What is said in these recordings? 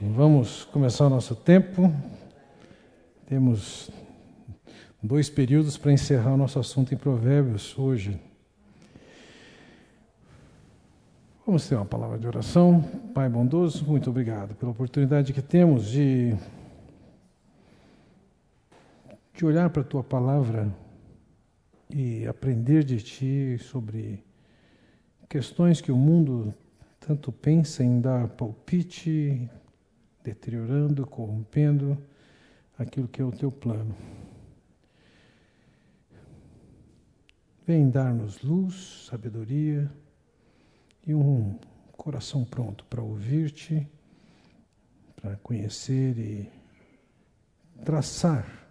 Vamos começar o nosso tempo. Temos dois períodos para encerrar o nosso assunto em Provérbios hoje. Vamos ter uma palavra de oração. Pai bondoso, muito obrigado pela oportunidade que temos de, de olhar para a tua palavra e aprender de ti sobre questões que o mundo tanto pensa em dar palpite, deteriorando, corrompendo aquilo que é o teu plano. Vem dar-nos luz, sabedoria e um coração pronto para ouvir-te, para conhecer e traçar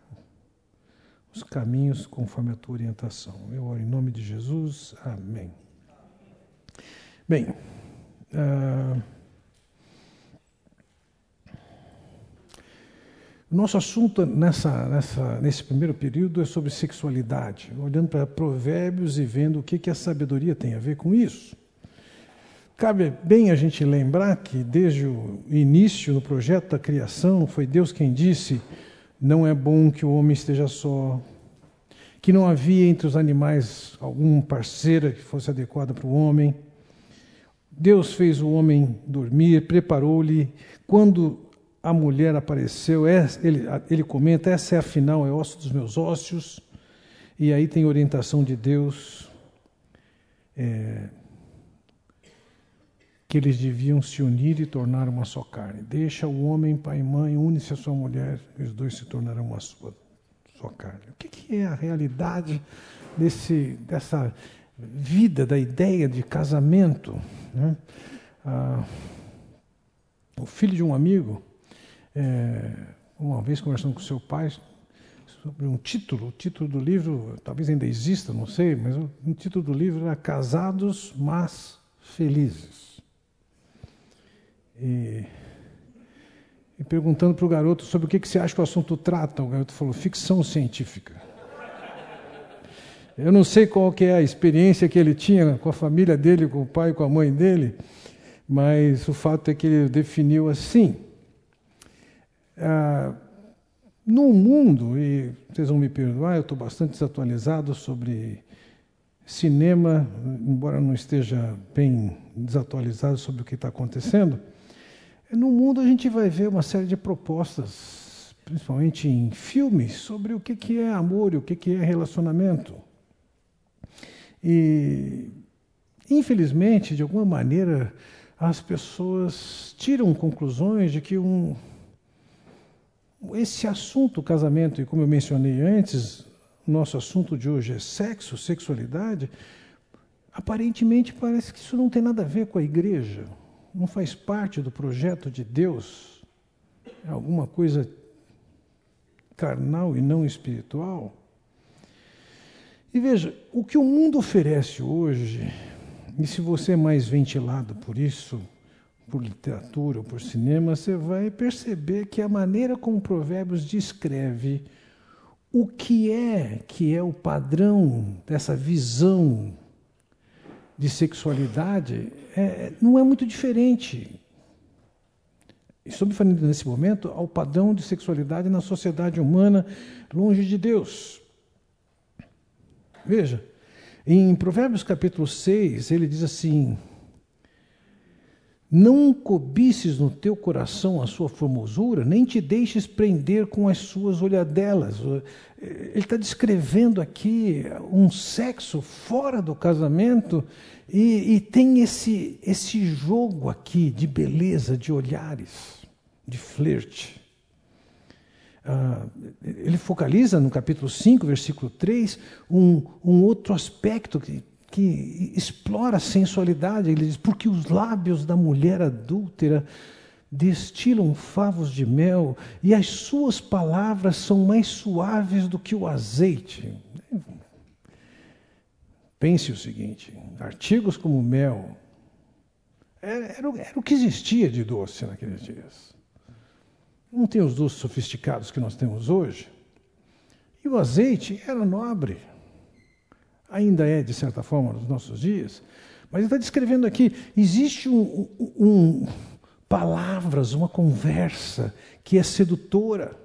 os caminhos conforme a tua orientação. Eu oro em nome de Jesus. Amém. Bem, uh, Nosso assunto nessa, nessa, nesse primeiro período é sobre sexualidade, olhando para provérbios e vendo o que, que a sabedoria tem a ver com isso. Cabe bem a gente lembrar que desde o início no projeto da criação foi Deus quem disse: não é bom que o homem esteja só, que não havia entre os animais algum parceira que fosse adequada para o homem. Deus fez o homem dormir, preparou-lhe. Quando a mulher apareceu, é, ele, ele comenta, essa é a final, é osso dos meus ossos, e aí tem orientação de Deus, é, que eles deviam se unir e tornar uma só carne. Deixa o homem, pai e mãe, une-se a sua mulher, e os dois se tornarão uma sua, sua carne. O que, que é a realidade desse, dessa vida, da ideia de casamento? Né? Ah, o filho de um amigo, é, uma vez conversando com seu pai sobre um título, o título do livro talvez ainda exista, não sei, mas o, o título do livro era Casados, mas Felizes. E, e perguntando para o garoto sobre o que, que você acha que o assunto trata, o garoto falou, ficção científica. Eu não sei qual que é a experiência que ele tinha com a família dele, com o pai com a mãe dele, mas o fato é que ele definiu assim. Ah, no mundo, e vocês vão me perdoar, eu estou bastante desatualizado sobre cinema, embora não esteja bem desatualizado sobre o que está acontecendo. No mundo a gente vai ver uma série de propostas, principalmente em filmes, sobre o que, que é amor e o que, que é relacionamento. E, infelizmente, de alguma maneira, as pessoas tiram conclusões de que um, esse assunto, casamento, e como eu mencionei antes, nosso assunto de hoje é sexo, sexualidade, aparentemente parece que isso não tem nada a ver com a igreja, não faz parte do projeto de Deus, é alguma coisa carnal e não espiritual. E veja, o que o mundo oferece hoje, e se você é mais ventilado por isso, por literatura ou por cinema, você vai perceber que a maneira como Provérbios descreve o que é que é o padrão dessa visão de sexualidade é, não é muito diferente. Estou me falando nesse momento ao padrão de sexualidade na sociedade humana longe de Deus. Veja, em Provérbios capítulo 6, ele diz assim: não cobices no teu coração a sua formosura, nem te deixes prender com as suas olhadelas. Ele está descrevendo aqui um sexo fora do casamento e, e tem esse, esse jogo aqui de beleza, de olhares, de flerte. Ah, ele focaliza no capítulo 5, versículo 3, um, um outro aspecto que que explora a sensualidade. Ele diz: porque os lábios da mulher adúltera destilam favos de mel e as suas palavras são mais suaves do que o azeite. Pense o seguinte: artigos como mel era, era, era o que existia de doce naqueles dias. Não tem os doces sofisticados que nós temos hoje. E o azeite era nobre ainda é, de certa forma, nos nossos dias, mas ele está descrevendo aqui: existe um, um palavras, uma conversa que é sedutora.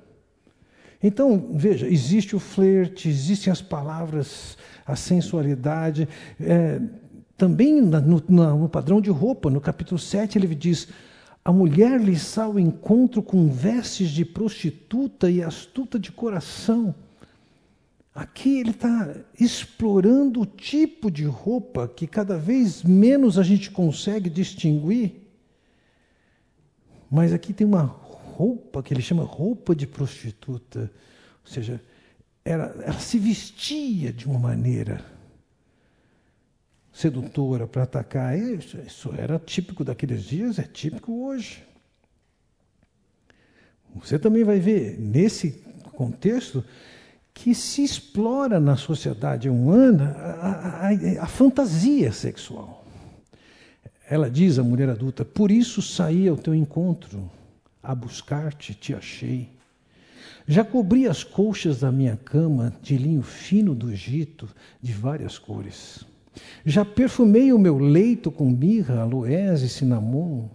Então, veja, existe o flerte, existem as palavras, a sensualidade. É, também no, no, padrão de roupa, no capítulo 7, ele diz: A mulher lhe sai ao encontro com vestes de prostituta e astuta de coração. Aqui ele está explorando o tipo de roupa que cada vez menos a gente consegue distinguir. Mas aqui tem uma roupa que ele chama roupa de prostituta. Ou seja, ela, ela se vestia de uma maneira sedutora para atacar. Isso, isso era típico daqueles dias, é típico hoje. Você também vai ver nesse contexto que se explora na sociedade humana a, a, a, fantasia sexual. Ela diz à mulher adulta: Por isso saí ao teu encontro, a buscar-te, te achei. Já cobri as colchas da minha cama de linho fino do Egito, de várias cores. Já perfumei o meu leito com mirra, aloés e cinnamon.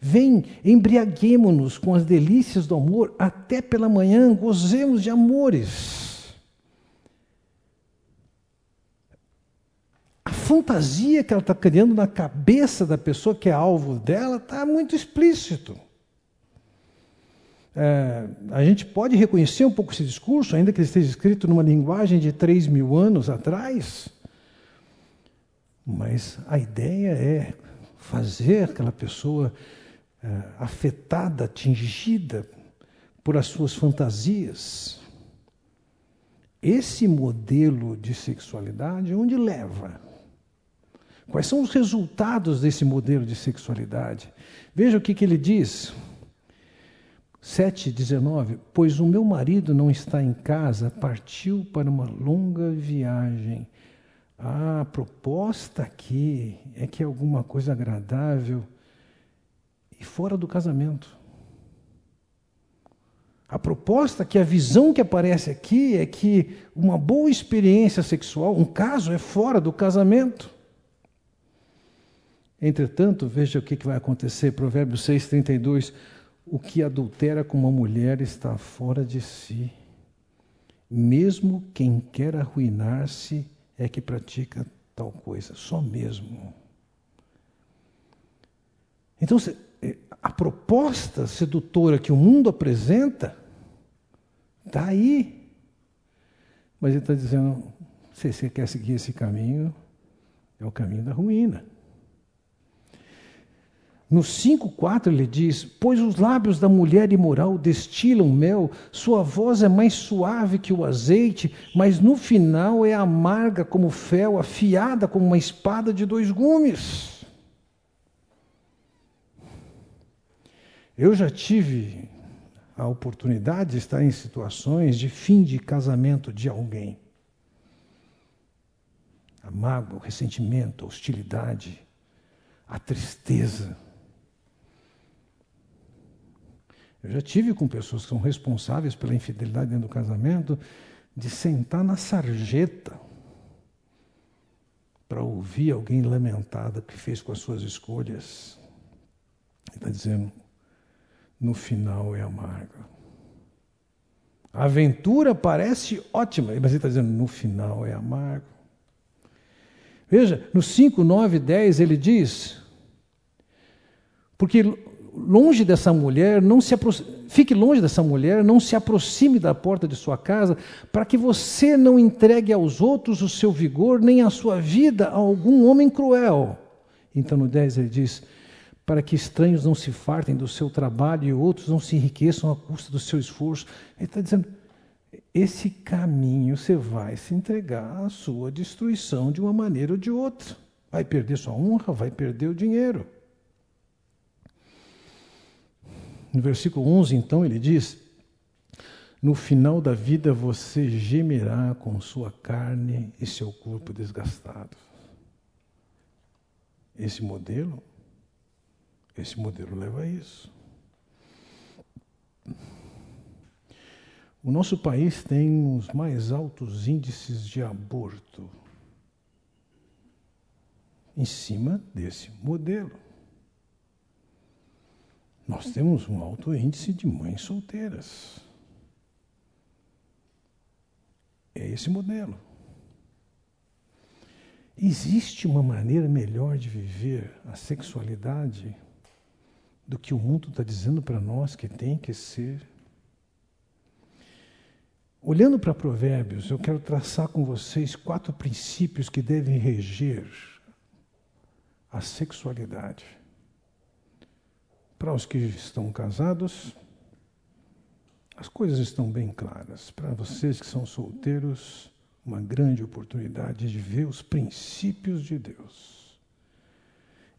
Vem, embriaguemo-nos com as delícias do amor, até pela manhã gozemos de amores. Fantasia que ela está criando na cabeça da pessoa que é alvo dela está muito explícito. É, a gente pode reconhecer um pouco esse discurso, ainda que ele esteja escrito numa linguagem de 3 mil anos atrás, mas a ideia é fazer aquela pessoa é, afetada, atingida por as suas fantasias. Esse modelo de sexualidade, onde leva? Quais são os resultados desse modelo de sexualidade? Veja o que, que ele diz. 7,19: Pois o meu marido não está em casa, partiu para uma longa viagem. Ah, a proposta aqui é que é alguma coisa agradável e fora do casamento. A proposta que a visão que aparece aqui é que uma boa experiência sexual, um caso, é fora do casamento. Entretanto, veja o que vai acontecer, Provérbios 6, 32. O que adultera com uma mulher está fora de si. Mesmo quem quer arruinar-se é que pratica tal coisa, só mesmo. Então, é, a proposta sedutora que o mundo apresenta está aí. Mas ele está dizendo: se você quer seguir esse caminho, é o caminho da ruína. No 5,4 ele diz: Pois os lábios da mulher imoral destilam mel, sua voz é mais suave que o azeite, mas no final é amarga como fel, afiada como uma espada de dois gumes. Eu já tive a oportunidade de estar em situações de fim de casamento de alguém. A mágoa, o ressentimento, a hostilidade, a tristeza Eu já tive com pessoas que são responsáveis pela infidelidade dentro do casamento, de sentar na sarjeta para ouvir alguém lamentada que fez com as suas escolhas. Ele está dizendo, no final é amargo. A aventura parece ótima, mas ele está dizendo, no final é amargo. Veja, no 5, 9, 10 ele diz, porque longe dessa mulher, não se fique longe dessa mulher, não se aproxime da porta de sua casa, para que você não entregue aos outros o seu vigor, nem a sua vida a algum homem cruel. Então no 10 ele diz: para que estranhos não se fartem do seu trabalho e outros não se enriqueçam à custa do seu esforço. Ele está dizendo: esse caminho você vai se entregar à sua destruição de uma maneira ou de outra. Vai perder sua honra, vai perder o dinheiro. No versículo 11, então, ele diz: No final da vida você gemerá com sua carne e seu corpo desgastado. Esse modelo, esse modelo leva a isso. O nosso país tem os mais altos índices de aborto em cima desse modelo. Nós temos um alto índice de mães solteiras. É esse modelo. Existe uma maneira melhor de viver a sexualidade do que o mundo está dizendo para nós que tem que ser? Olhando para Provérbios, eu quero traçar com vocês quatro princípios que devem reger a sexualidade. Para os que estão casados, as coisas estão bem claras. Para vocês que são solteiros, uma grande oportunidade de ver os princípios de Deus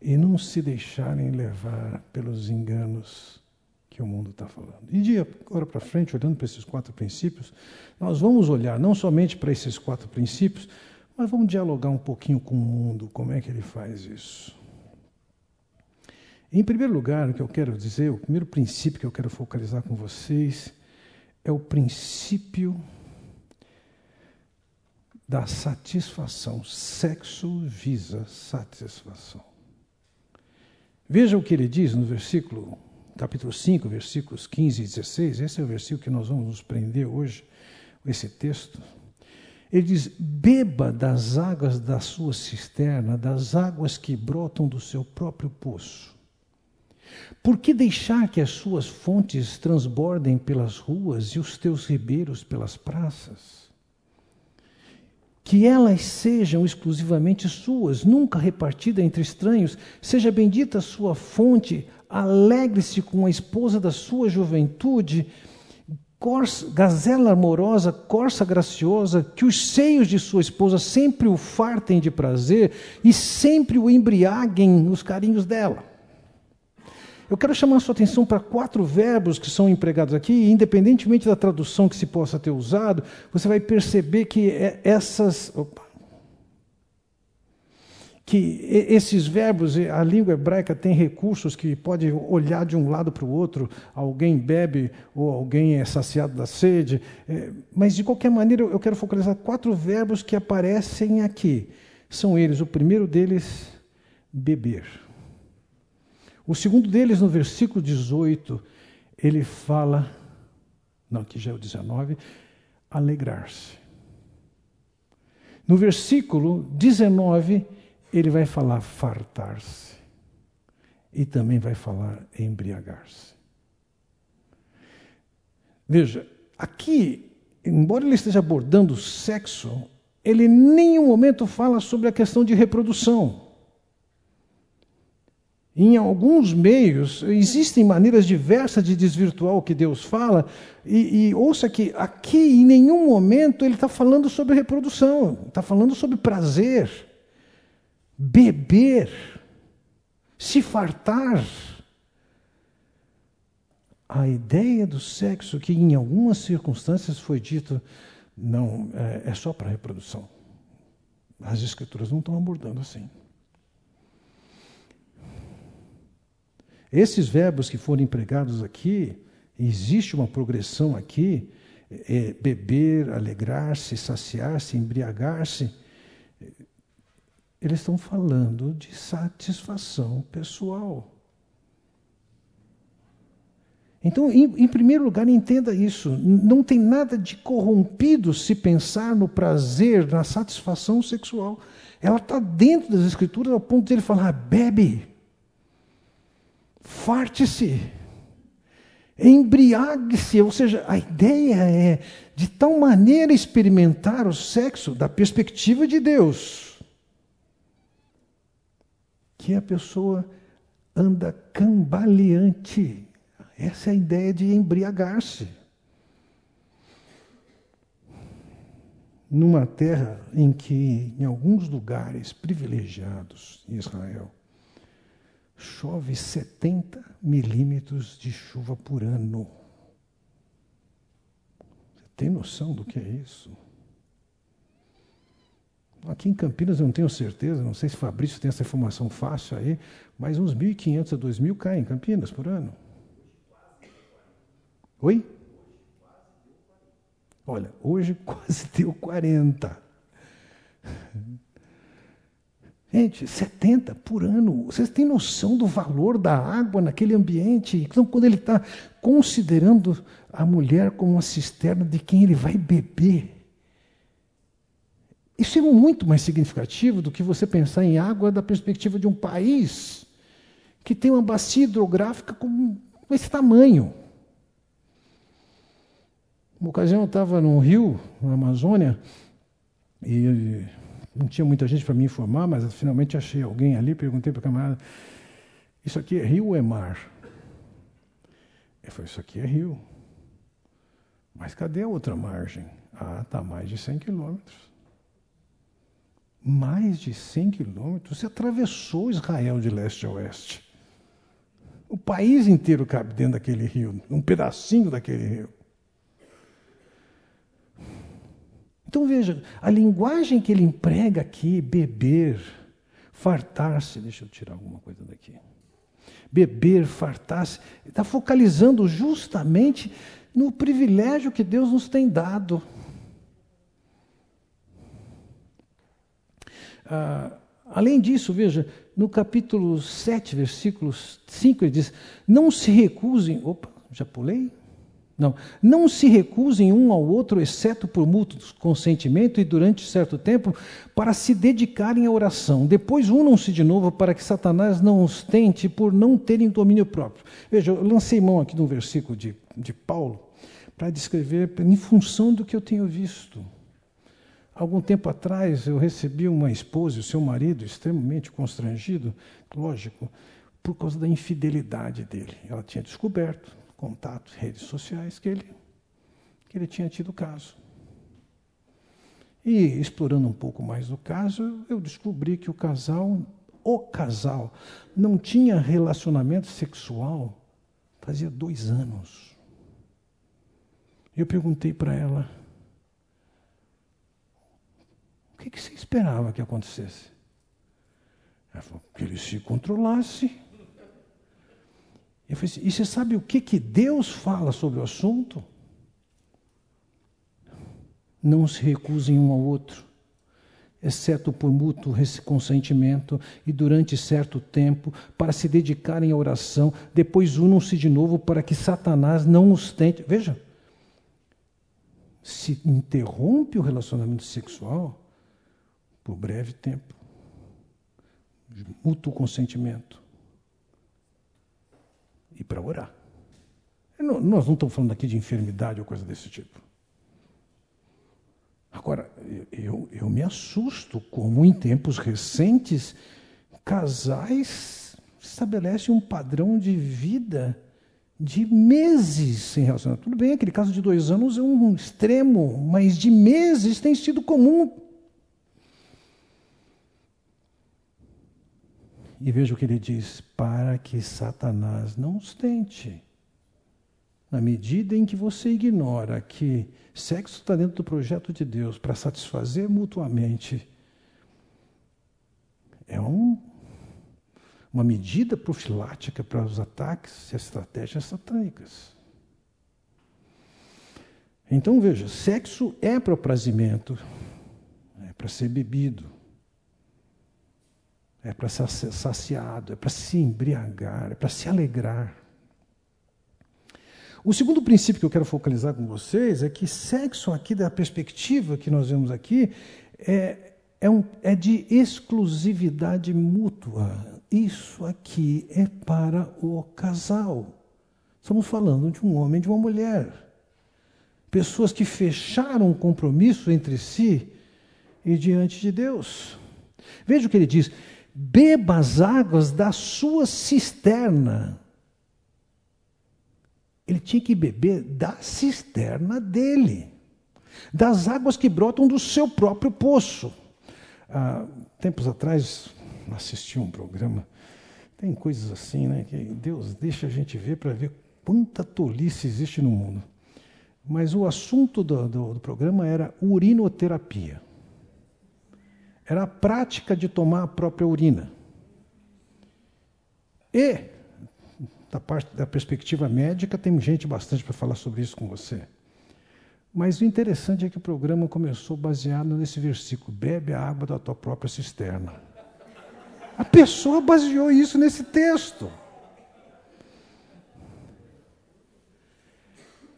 e não se deixarem levar pelos enganos que o mundo está falando. E de agora para frente, olhando para esses quatro princípios, nós vamos olhar não somente para esses quatro princípios, mas vamos dialogar um pouquinho com o mundo, como é que ele faz isso. Em primeiro lugar, o que eu quero dizer, o primeiro princípio que eu quero focalizar com vocês é o princípio da satisfação. Sexo visa satisfação. Veja o que ele diz no versículo, capítulo 5, versículos 15 e 16. Esse é o versículo que nós vamos nos prender hoje, esse texto. Ele diz: Beba das águas da sua cisterna, das águas que brotam do seu próprio poço. Por que deixar que as suas fontes transbordem pelas ruas e os teus ribeiros pelas praças? Que elas sejam exclusivamente suas, nunca repartidas entre estranhos. Seja bendita a sua fonte, alegre-se com a esposa da sua juventude. Gazela amorosa, corça graciosa, que os seios de sua esposa sempre o fartem de prazer e sempre o embriaguem nos carinhos dela. Eu quero chamar a sua atenção para quatro verbos que são empregados aqui, e independentemente da tradução que se possa ter usado, você vai perceber que é essas. Opa, que esses verbos, a língua hebraica tem recursos que pode olhar de um lado para o outro, alguém bebe ou alguém é saciado da sede, é, mas de qualquer maneira eu quero focalizar quatro verbos que aparecem aqui. São eles, o primeiro deles, beber. O segundo deles, no versículo 18, ele fala, não, aqui já é o 19, alegrar-se. No versículo 19, ele vai falar fartar-se. E também vai falar embriagar-se. Veja, aqui, embora ele esteja abordando o sexo, ele em nenhum momento fala sobre a questão de reprodução. Em alguns meios, existem maneiras diversas de desvirtuar o que Deus fala, e, e ouça que aqui, em nenhum momento, ele está falando sobre reprodução, está falando sobre prazer, beber, se fartar. A ideia do sexo, que em algumas circunstâncias foi dito, não, é, é só para reprodução. As Escrituras não estão abordando assim. Esses verbos que foram empregados aqui, existe uma progressão aqui: é, beber, alegrar-se, saciar-se, embriagar-se. Eles estão falando de satisfação pessoal. Então, em, em, primeiro lugar, entenda isso: não tem nada de corrompido se pensar no prazer, na satisfação sexual. Ela está dentro das Escrituras ao ponto de ele falar: bebe, farte-se, embriague-se, ou seja, a ideia é de tal maneira experimentar o sexo da perspectiva de Deus, que a pessoa anda cambaleante. Essa é a ideia de embriagar-se. Numa terra em que, em alguns lugares privilegiados em Israel, chove 70 milímetros de chuva por ano. Você tem noção do que é isso? Aqui em Campinas eu não tenho certeza, não sei se Fabrício tem essa informação fácil aí, mas uns 1.500 a 2.000 caem em Campinas por ano. Oi? Olha, hoje quase deu 40. Gente, 70 por ano. Vocês têm noção do valor da água naquele ambiente? Então, quando ele está considerando a mulher como uma cisterna de quem ele vai beber, isso é muito mais significativo do que você pensar em água da perspectiva de um país que tem uma bacia hidrográfica com esse tamanho. Uma ocasião eu estava no rio, na Amazônia, e não tinha muita gente para me informar, mas finalmente achei alguém ali, perguntei para o camarada, isso aqui é rio ou é mar? Ele falou, isso aqui é rio. Mas cadê a outra margem? Ah, está mais de 100 quilômetros mais de 100 quilômetros, você atravessou Israel de leste a oeste. O país inteiro cabe dentro daquele rio, um pedacinho daquele rio. Então veja, a linguagem que ele emprega aqui, beber, fartar-se, deixa eu tirar alguma coisa daqui. Beber, fartar-se, está focalizando justamente no privilégio que Deus nos tem dado. Ah, além disso, veja, no capítulo 7, versículos 5, ele diz: Não se recusem. Opa, já pulei? Não. Não se recusem um ao outro, exceto por mútuo consentimento e durante certo tempo, para se dedicarem à oração. Depois unam-se de novo para que Satanás não os tente por não terem domínio próprio. Veja, eu lancei mão aqui de um versículo de, de Paulo para descrever em função do que eu tenho visto. Algum tempo atrás eu recebi uma esposa e o seu marido extremamente constrangido, lógico, por causa da infidelidade dele. Ela tinha descoberto contatos, redes sociais que ele que ele tinha tido caso. E explorando um pouco mais o caso, eu descobri que o casal, o casal, não tinha relacionamento sexual fazia dois anos. Eu perguntei para ela, que, que você esperava que acontecesse? Ela falou, que ele se controlasse. Eu falei assim, e você sabe o que, que Deus fala sobre o assunto? Não se recusem um ao outro, exceto por mútuo consentimento e durante certo tempo, para se dedicarem à oração, depois unam-se de novo para que Satanás não os tente. Veja, se interrompe o relacionamento sexual, por breve tempo, mútuo consentimento, e para orar. Não, nós não estamos falando aqui de enfermidade ou coisa desse tipo. Agora, eu, eu me assusto como em tempos recentes casais estabelecem um padrão de vida de meses sem relacionamento. Tudo bem, aquele caso de dois anos é um extremo, mas de meses tem sido comum E veja o que ele diz: para que Satanás não os tente. Na medida em que você ignora que sexo está dentro do projeto de Deus para satisfazer mutuamente, é um, uma medida profilática para os ataques e estratégias satânicas. Então veja, sexo é para o prazimento, é para ser bebido é para ser saciado, é para se embriagar, é para se alegrar. O segundo princípio que eu quero focalizar com vocês é que sexo, aqui da perspectiva que nós vemos aqui, é, é, um, é de exclusividade mútua. Isso aqui é para o casal. Estamos falando de um homem e de uma mulher. Pessoas que fecharam um compromisso entre si e diante de Deus. Veja o que ele diz: beba as águas da sua cisterna. Ele tinha que beber da cisterna dele, das águas que brotam do seu próprio poço. Ah, tempos atrás, assisti um programa, tem coisas assim, né, que Deus deixa a gente ver para ver quanta tolice existe no mundo. Mas o assunto do, do, do programa era urinoterapia era a prática de tomar a própria urina. E, da parte da perspectiva médica, tem gente bastante para falar sobre isso com você. Mas o interessante é que o programa começou baseado nesse versículo: bebe a água da tua própria cisterna. A pessoa baseou isso nesse texto.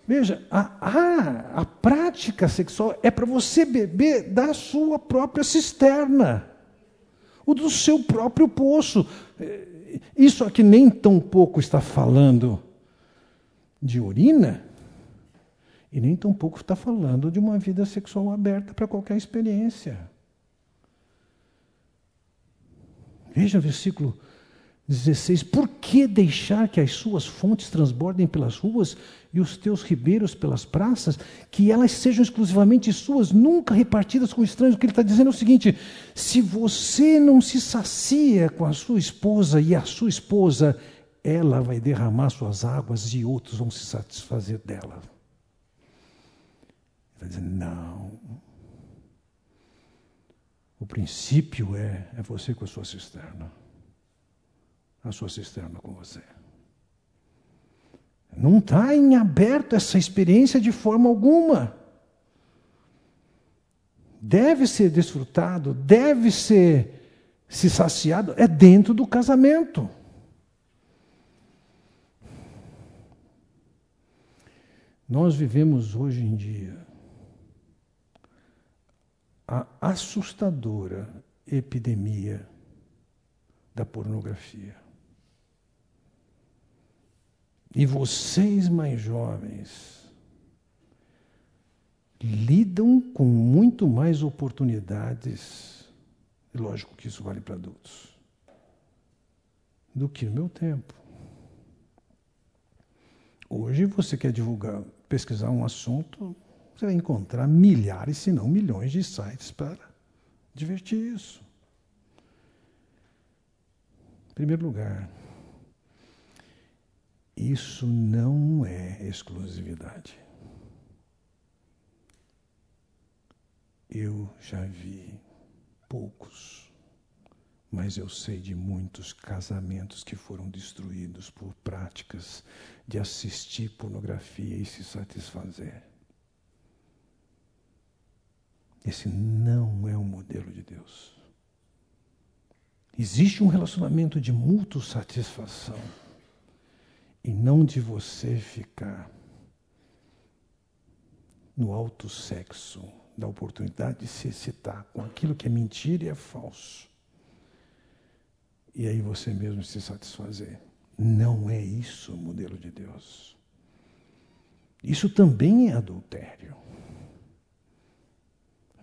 Veja, a, a, a prática sexual é para você beber da sua própria cisterna, o do seu próprio poço. Isso aqui nem tão pouco está falando de urina, e nem tão pouco está falando de uma vida sexual aberta para qualquer experiência. Veja o versículo 16: Por que deixar que as suas fontes transbordem pelas ruas e os teus ribeiros pelas praças, que elas sejam exclusivamente suas, nunca repartidas com estranhos? O que ele está dizendo é o seguinte: se você não se sacia com a sua esposa e a sua esposa, ela vai derramar suas águas e outros vão se satisfazer dela. Ele vai dizer: não. O princípio é, é você com a sua cisterna a sua cisterna com você. Não está em aberto essa experiência de forma alguma. Deve ser desfrutado, deve ser se saciado, é dentro do casamento. Nós vivemos hoje em dia a assustadora epidemia da pornografia. E vocês mais jovens lidam com muito mais oportunidades, e lógico que isso vale para adultos, do que no meu tempo. Hoje você quer divulgar, pesquisar um assunto, você vai encontrar milhares, se não milhões de sites para divertir isso. Em primeiro lugar, isso não é exclusividade. Eu já vi poucos, mas eu sei de muitos casamentos que foram destruídos por práticas de assistir pornografia e se satisfazer. Esse não é o modelo de Deus. Existe um relacionamento de mútua satisfação e não de você ficar no alto sexo, da oportunidade de se excitar com aquilo que é mentira e é falso. E aí você mesmo se satisfazer. Não é isso o modelo de Deus. Isso também é adultério.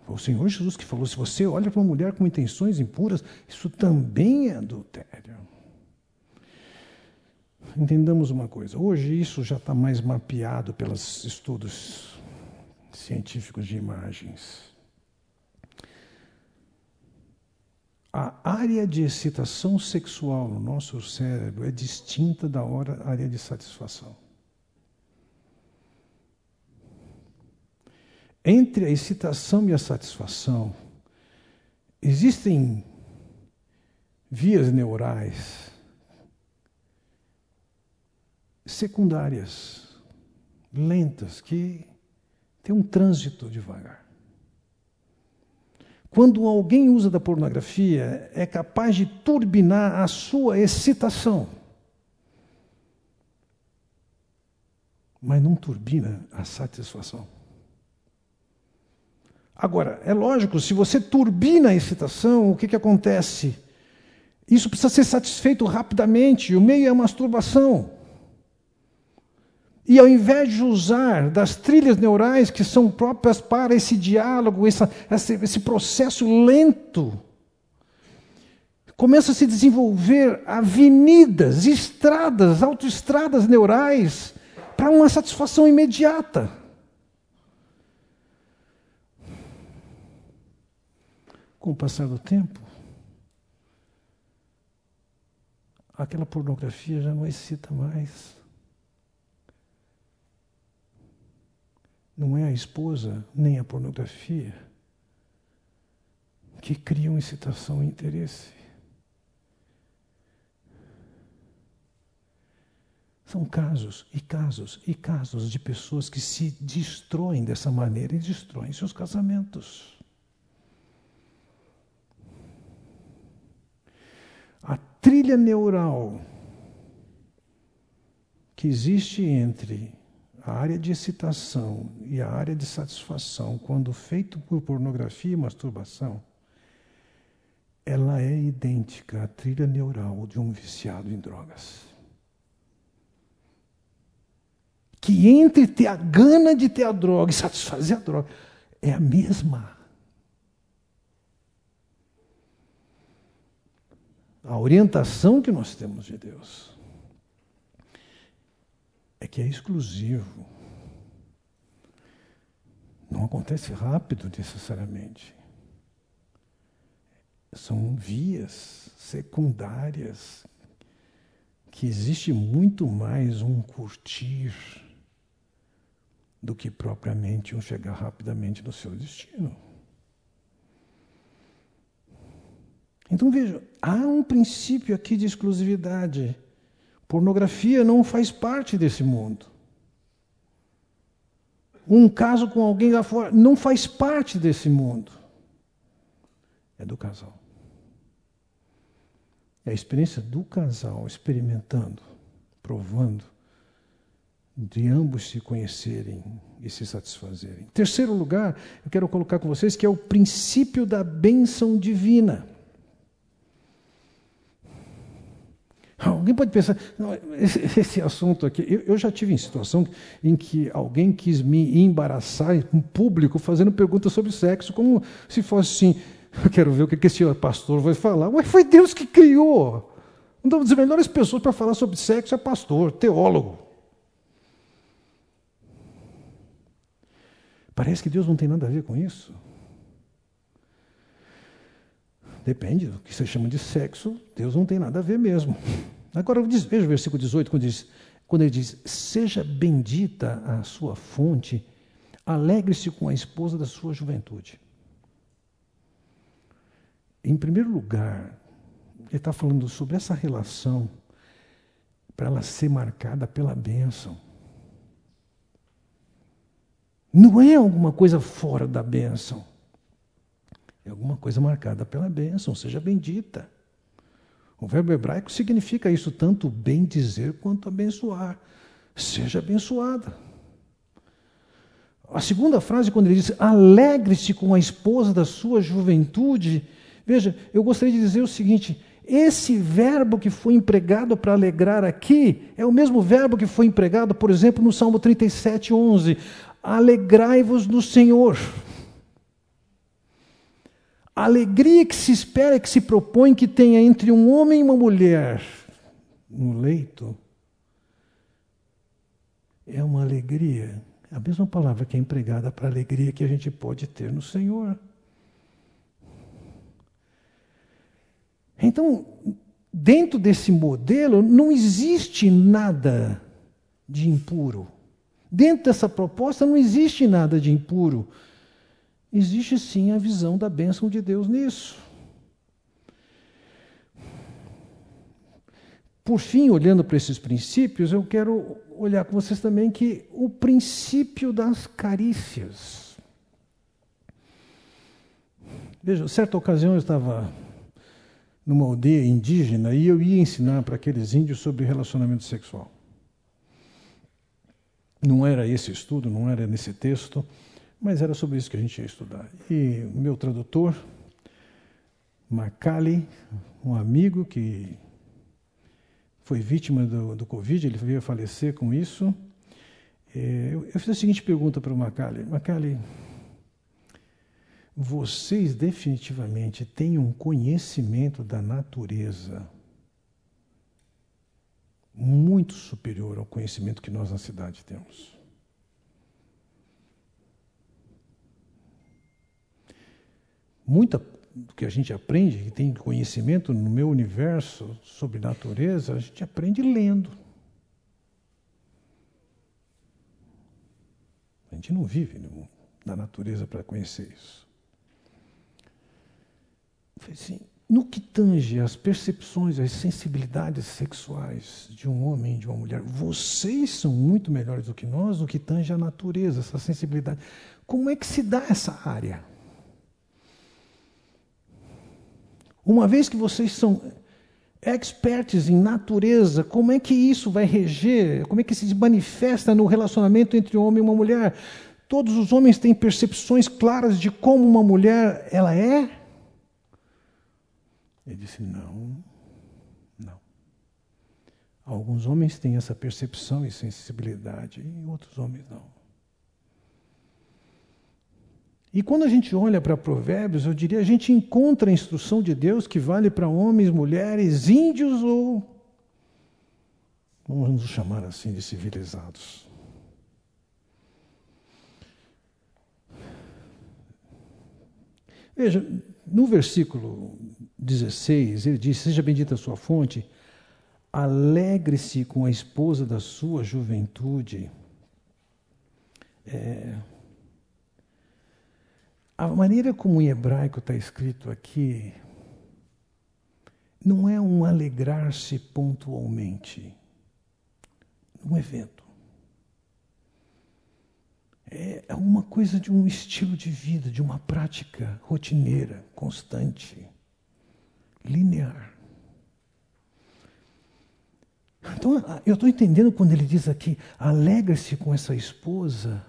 Foi o Senhor Jesus que falou: se você olha para uma mulher com intenções impuras, isso também é adultério entendamos uma coisa: hoje isso já está mais mapeado pelos estudos científicos de imagens. A área de excitação sexual no nosso cérebro é distinta da área de satisfação. Entre a excitação e a satisfação, existem vias neurais secundárias, lentas, que têm um trânsito devagar. Quando alguém usa da pornografia, é capaz de turbinar a sua excitação. Mas não turbina a satisfação. Agora, é lógico, se você turbina a excitação, o que, que acontece? Isso precisa ser satisfeito rapidamente, o meio é a masturbação. E ao invés de usar das trilhas neurais que são próprias para esse diálogo, essa, esse, esse processo lento, começa a se desenvolver avenidas, estradas, autoestradas neurais para uma satisfação imediata. Com o passar do tempo, aquela pornografia já não excita mais. Não é a esposa nem a pornografia que criam excitação e interesse. São casos e casos e casos de pessoas que se destroem dessa maneira e destroem seus casamentos. A trilha neural que existe entre a área de excitação e a área de satisfação, quando feito por pornografia e masturbação, ela é idêntica à trilha neural de um viciado em drogas. Que entre ter a gana de ter a droga e satisfazer a droga, é a mesma. A orientação que nós temos de Deus é que é exclusivo. Não acontece rápido necessariamente. São vias secundárias que existe muito mais um curtir do que propriamente um chegar rapidamente no seu destino. Então veja, há um princípio aqui de exclusividade. Pornografia não faz parte desse mundo. Um caso com alguém lá fora não faz parte desse mundo. É do casal. É a experiência do casal experimentando, provando, de ambos se conhecerem e se satisfazerem. Terceiro lugar, eu quero colocar com vocês que é o princípio da bênção divina. Alguém pode pensar, esse, esse, assunto aqui, eu, eu, já tive em situação em que alguém quis me embaraçar em público fazendo perguntas sobre sexo, como se fosse assim, eu quero ver o que esse pastor vai falar. Ué, foi Deus que criou. Uma das melhores pessoas para falar sobre sexo é pastor, teólogo. Parece que Deus não tem nada a ver com isso. Depende do que você chama de sexo, Deus não tem nada a ver mesmo. Agora veja o versículo 18, quando, diz, quando ele diz: Seja bendita a sua fonte, alegre-se com a esposa da sua juventude. Em primeiro lugar, ele está falando sobre essa relação para ela ser marcada pela bênção. Não é alguma coisa fora da bênção. É alguma coisa marcada pela bênção, seja bendita. O verbo hebraico significa isso, tanto bem dizer quanto abençoar. Seja abençoada. A segunda frase, quando ele diz alegre-se com a esposa da sua juventude, veja, eu gostaria de dizer o seguinte: esse verbo que foi empregado para alegrar aqui é o mesmo verbo que foi empregado, por exemplo, no Salmo 37, 11. Alegrai-vos no Senhor. A alegria que se espera, que se propõe que tenha entre um homem e uma mulher no leito, é uma alegria, a mesma palavra que é empregada para a alegria que a gente pode ter no Senhor. Então, dentro desse modelo, não existe nada de impuro. Dentro dessa proposta, não existe nada de impuro. Existe sim a visão da bênção de Deus nisso. Por fim, olhando para esses princípios, eu quero olhar com vocês também que o princípio das carícias. Veja, certa ocasião eu estava numa aldeia indígena e eu ia ensinar para aqueles índios sobre relacionamento sexual. Não era esse estudo, não era nesse texto, mas era sobre isso que a gente ia estudar. E o meu tradutor, Macali, um amigo que foi vítima do, do Covid, ele veio a falecer com isso. É, eu, eu fiz a seguinte pergunta para o Macali: Macali, vocês definitivamente têm um conhecimento da natureza muito superior ao conhecimento que nós na cidade temos. Muita do que a gente aprende, que tem conhecimento no meu universo sobre natureza, a gente aprende lendo. A gente não vive no, na natureza para conhecer isso. Assim, no que tange as percepções, as sensibilidades sexuais de um homem e de uma mulher, vocês são muito melhores do que nós no que tange a natureza, essa sensibilidade. Como é que se dá essa área? Uma vez que vocês são experts em natureza, como é que isso vai reger, como é que se manifesta no relacionamento entre um homem e uma mulher. Todos os homens têm percepções claras de como uma mulher ela é? Ele disse: não, não. Alguns homens têm essa percepção e sensibilidade, e outros homens não. E quando a gente olha para Provérbios, eu diria, a gente encontra a instrução de Deus que vale para homens, mulheres, índios ou, vamos nos chamar assim, de civilizados. Veja, no versículo 16, ele diz: Seja bendita a sua fonte, alegre-se com a esposa da sua juventude. É, a maneira como em hebraico está escrito aqui não é um alegrar-se pontualmente, um evento. É, é uma coisa de um estilo de vida, de uma prática rotineira, constante, linear. Então, eu estou entendendo quando ele diz aqui: alegre-se com essa esposa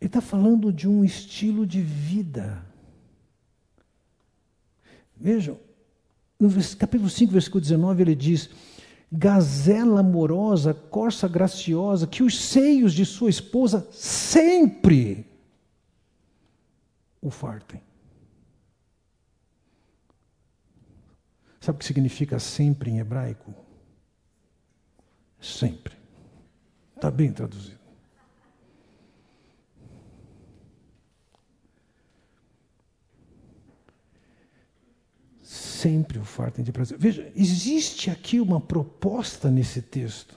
ele está falando de um estilo de vida. Vejam, no capítulo 5, versículo 19, ele diz: Gazela amorosa, corça graciosa, que os seios de sua esposa sempre o fartem. Sabe o que significa sempre em hebraico? Sempre. Está bem traduzido. Sempre o fartem de prazer. Veja, existe aqui uma proposta nesse texto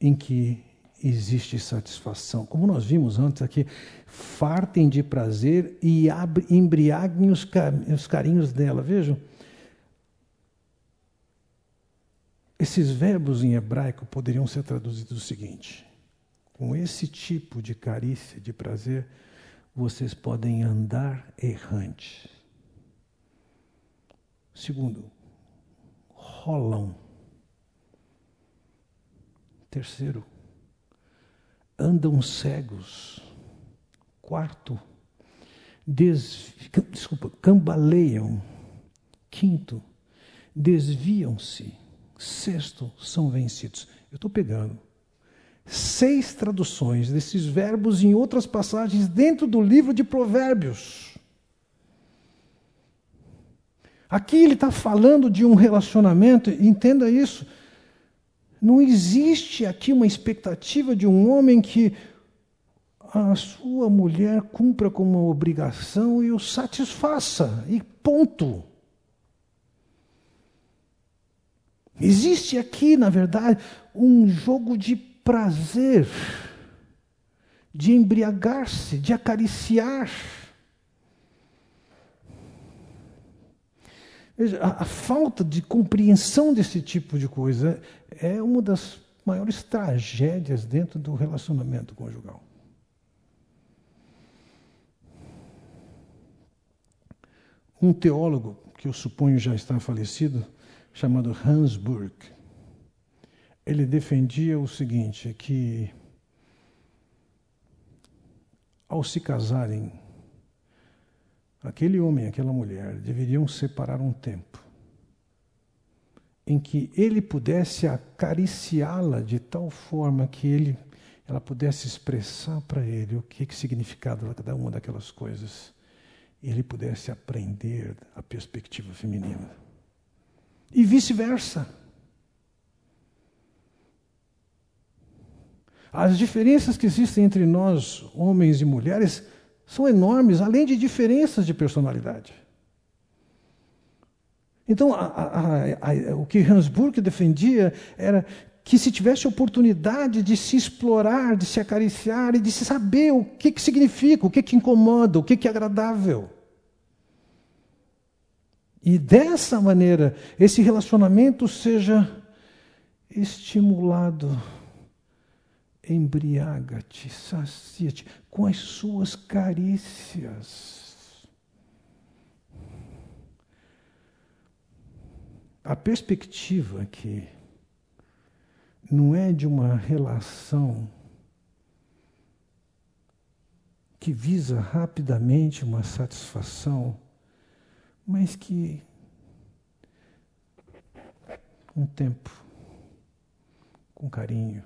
em que existe satisfação. Como nós vimos antes aqui, fartem de prazer e embriaguem os, os carinhos dela. Vejam, esses verbos em hebraico poderiam ser traduzidos o seguinte: com esse tipo de carícia, de prazer, vocês podem andar errantes. Segundo, rolam. Terceiro, andam cegos. Quarto, des... desculpa, cambaleiam. Quinto, desviam-se. Sexto, são vencidos. Eu estou pegando seis traduções desses verbos em outras passagens dentro do livro de Provérbios. Aqui ele está falando de um relacionamento, entenda isso. Não existe aqui uma expectativa de um homem que a sua mulher cumpra como uma obrigação e o satisfaça, e ponto. Existe aqui, na verdade, um jogo de prazer, de embriagar-se, de acariciar. Veja, a, a, falta de compreensão desse tipo de coisa é uma das maiores tragédias dentro do relacionamento conjugal. Um teólogo, que eu suponho já está falecido, chamado Hans Burke, ele defendia o seguinte, que ao se casarem aquele homem aquela mulher deveriam separar um tempo em que ele pudesse acariciá-la de tal forma que ele, ela pudesse expressar para ele o que, que significava cada uma daquelas coisas ele pudesse aprender a perspectiva feminina. E vice-versa. As diferenças que existem entre nós, homens e mulheres, são enormes, além de diferenças de personalidade. Então, a, a, a, o que Hans Burke defendia era que se tivesse oportunidade de se explorar, de se acariciar e de se saber o que, que significa, o que, que incomoda, o que, que é agradável. E dessa maneira, esse relacionamento seja estimulado embriaga-te, sacia-te com as suas carícias. a perspectiva aqui não é de uma relação que visa rapidamente uma satisfação, mas que com tempo, com carinho,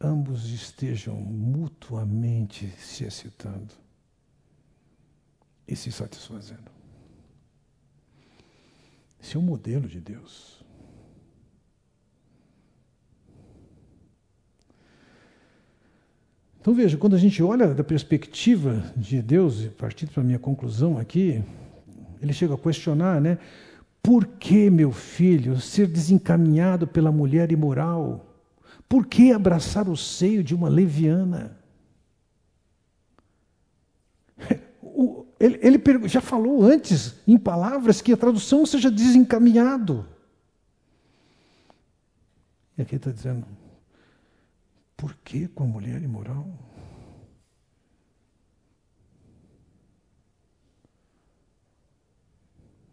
ambos estejam mutuamente se excitando e se satisfazendo. Esse é o modelo de Deus. Então veja, quando a gente olha da perspectiva de Deus, e partindo para a minha conclusão aqui, ele chega a questionar, né? Por que, meu filho, ser desencaminhado pela mulher imoral? Por que abraçar o seio de uma leviana? Ele, ele já falou antes, em palavras, que a tradução seja desencaminhado. E aqui está dizendo, por que com a mulher imoral?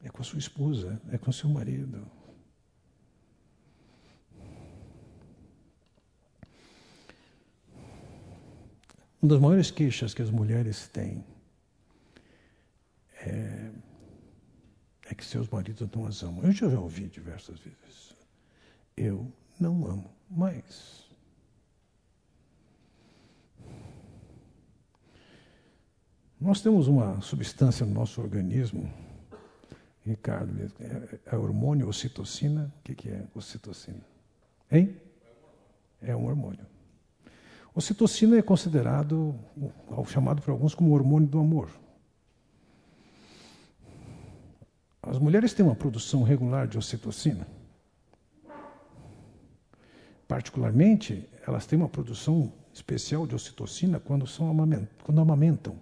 É com a sua esposa, é com seu marido. Uma das maiores queixas que as mulheres têm é, é que seus maridos não as amam. Eu já ouvi diversas vezes. Eu não amo mais. Nós temos uma substância no nosso organismo, Ricardo, é, é hormônio ocitocina. O que, que é ocitocina? Hein? É um hormônio. Ocitocina é considerado, chamado por alguns como hormônio do amor. As mulheres têm uma produção regular de ocitocina. Particularmente, elas têm uma produção especial de ocitocina quando, são amamentam, quando amamentam.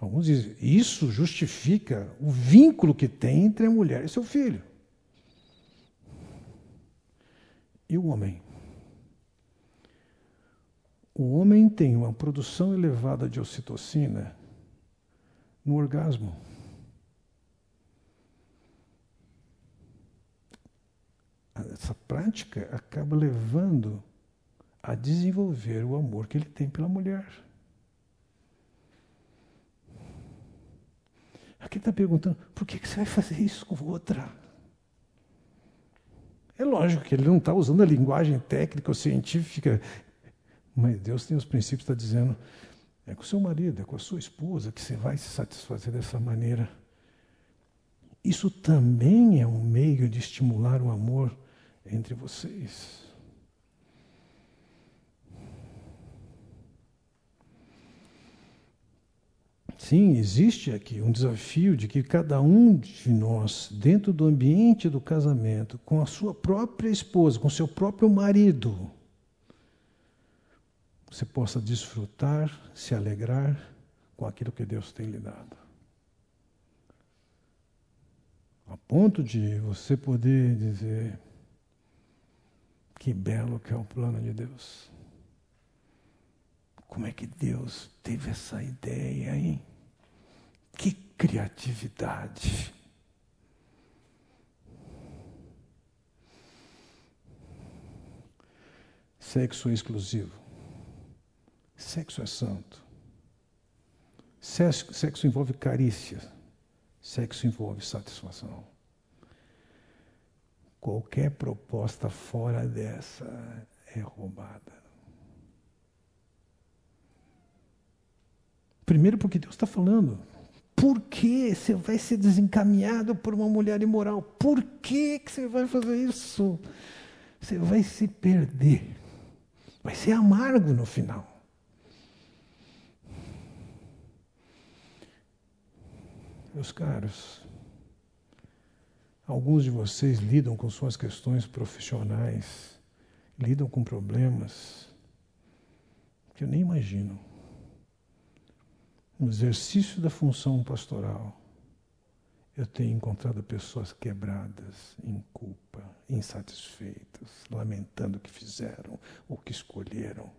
Alguns dizem, isso justifica o vínculo que tem entre a mulher e seu filho. E o homem? O homem tem uma produção elevada de ocitocina no orgasmo. essa prática acaba levando a desenvolver o amor que ele tem pela mulher. Aqui está perguntando, por que, que você vai fazer isso com outra? É lógico que ele não está usando a linguagem técnica ou científica, mas Deus tem os princípios, está dizendo, é com o seu marido, é com a sua esposa que você vai se satisfazer dessa maneira. Isso também é um meio de estimular o amor entre vocês. Sim, existe aqui um desafio de que cada um de nós, dentro do ambiente do casamento, com a sua própria esposa, com seu próprio marido, você possa desfrutar, se alegrar com aquilo que Deus tem lhe dado. A ponto de você poder dizer: que belo que é o plano de Deus. Como é que Deus teve essa ideia, hein? Que criatividade. Sexo exclusivo. Sexo é santo. Sexo, sexo envolve carícia. Sexo envolve satisfação. Qualquer proposta fora dessa é roubada. Primeiro, porque Deus está falando. Por que você vai ser desencaminhado por uma mulher imoral? Por que, que você vai fazer isso? Você vai se perder. Vai ser amargo no final. Meus caros, Alguns de vocês lidam com suas questões profissionais, lidam com problemas que eu nem imagino. No exercício da função pastoral, eu tenho encontrado pessoas quebradas, em culpa, insatisfeitas, lamentando o que fizeram, o que escolheram.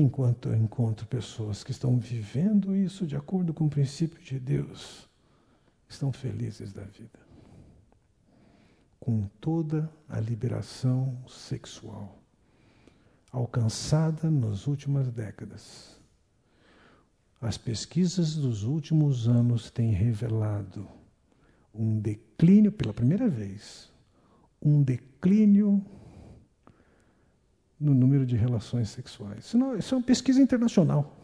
Enquanto eu encontro pessoas que estão vivendo isso de acordo com o princípio de Deus, estão felizes da vida. Com toda a liberação sexual alcançada nas últimas décadas. As pesquisas dos últimos anos têm revelado um declínio, pela primeira vez, um declínio no número de relações sexuais. Isso, não, isso é uma pesquisa internacional.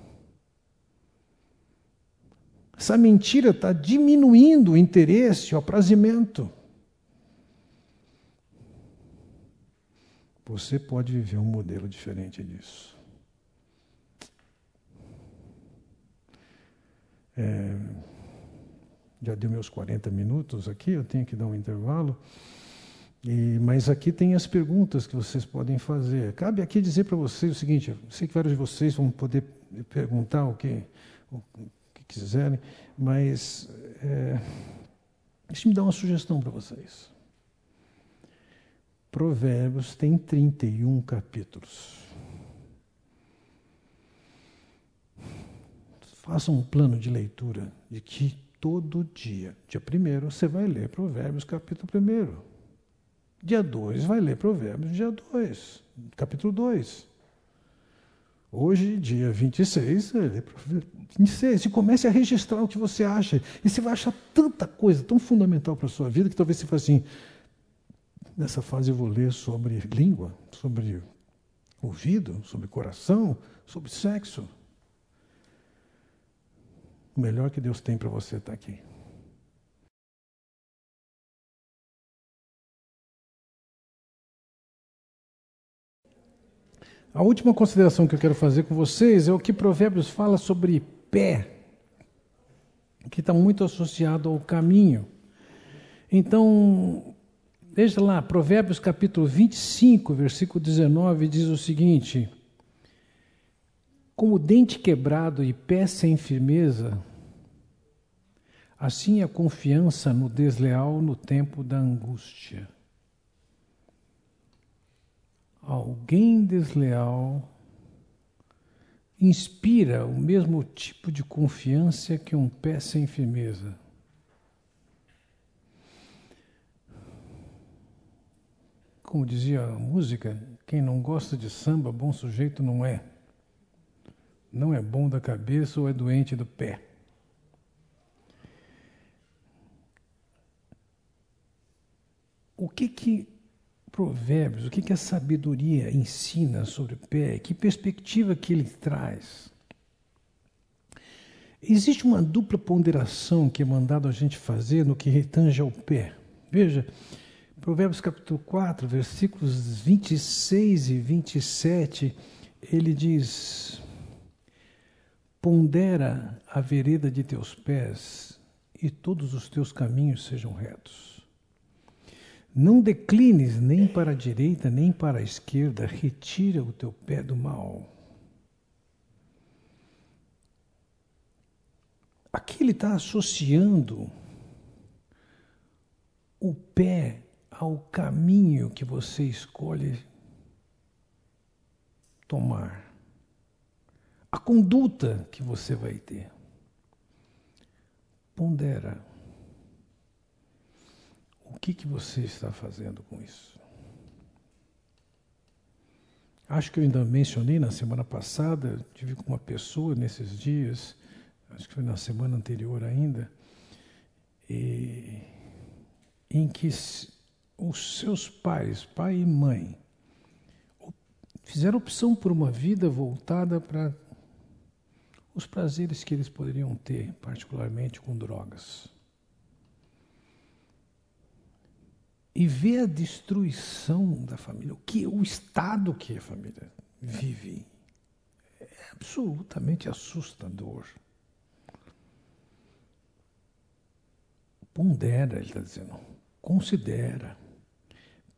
Essa mentira está diminuindo o interesse, o aprazimento. Você pode viver um modelo diferente disso. É, já deu meus 40 minutos aqui, eu tenho que dar um intervalo. E, mas aqui tem as perguntas que vocês podem fazer. Cabe aqui dizer para vocês o seguinte: sei que vários de vocês vão poder perguntar o que, o que quiserem, mas é, deixe-me dar uma sugestão para vocês. Provérbios tem 31 capítulos. Faça um plano de leitura de que todo dia, dia 1 você vai ler Provérbios capítulo 1. Dia 2 vai ler Provérbios, dia 2, capítulo 2. Hoje, dia 26, vai ler Provérbios 26. E comece a registrar o que você acha. E você vai achar tanta coisa tão fundamental para a sua vida que talvez você fale assim, Nessa fase eu vou ler sobre língua, sobre ouvido, sobre coração, sobre sexo. O melhor que Deus tem para você está aqui. A última consideração que eu quero fazer com vocês é o que Provérbios fala sobre pé, que está muito associado ao caminho. Então, Veja lá, Provérbios capítulo 25, versículo 19, diz o seguinte: Como dente quebrado e pé sem firmeza, assim a confiança no desleal no tempo da angústia. Alguém desleal inspira o mesmo tipo de confiança que um pé sem firmeza. como dizia a música, quem não gosta de samba, bom sujeito não é. Não é bom da cabeça ou é doente do pé. O que que Provérbios, o que que a sabedoria ensina sobre o pé? Que perspectiva que ele traz? Existe uma dupla ponderação que é mandado a gente fazer no que retange ao pé. Veja, Provérbios capítulo 4, versículos 26 e 27, ele diz: Pondera a vereda de teus pés e todos os teus caminhos sejam retos. Não declines nem para a direita nem para a esquerda, retira o teu pé do mal. Aqui ele está associando o pé ao caminho que você escolhe tomar, a conduta que você vai ter. Pondera. O que, que você está fazendo com isso? Acho que eu ainda mencionei na semana passada, tive com uma pessoa nesses dias, acho que foi na semana anterior ainda, e, em que os seus pais, pai e mãe, fizeram opção por uma vida voltada para os prazeres que eles poderiam ter, particularmente com drogas. E ver a destruição da família, o que o estado que a família vive, é absolutamente assustador. Pondera, ele está dizendo, considera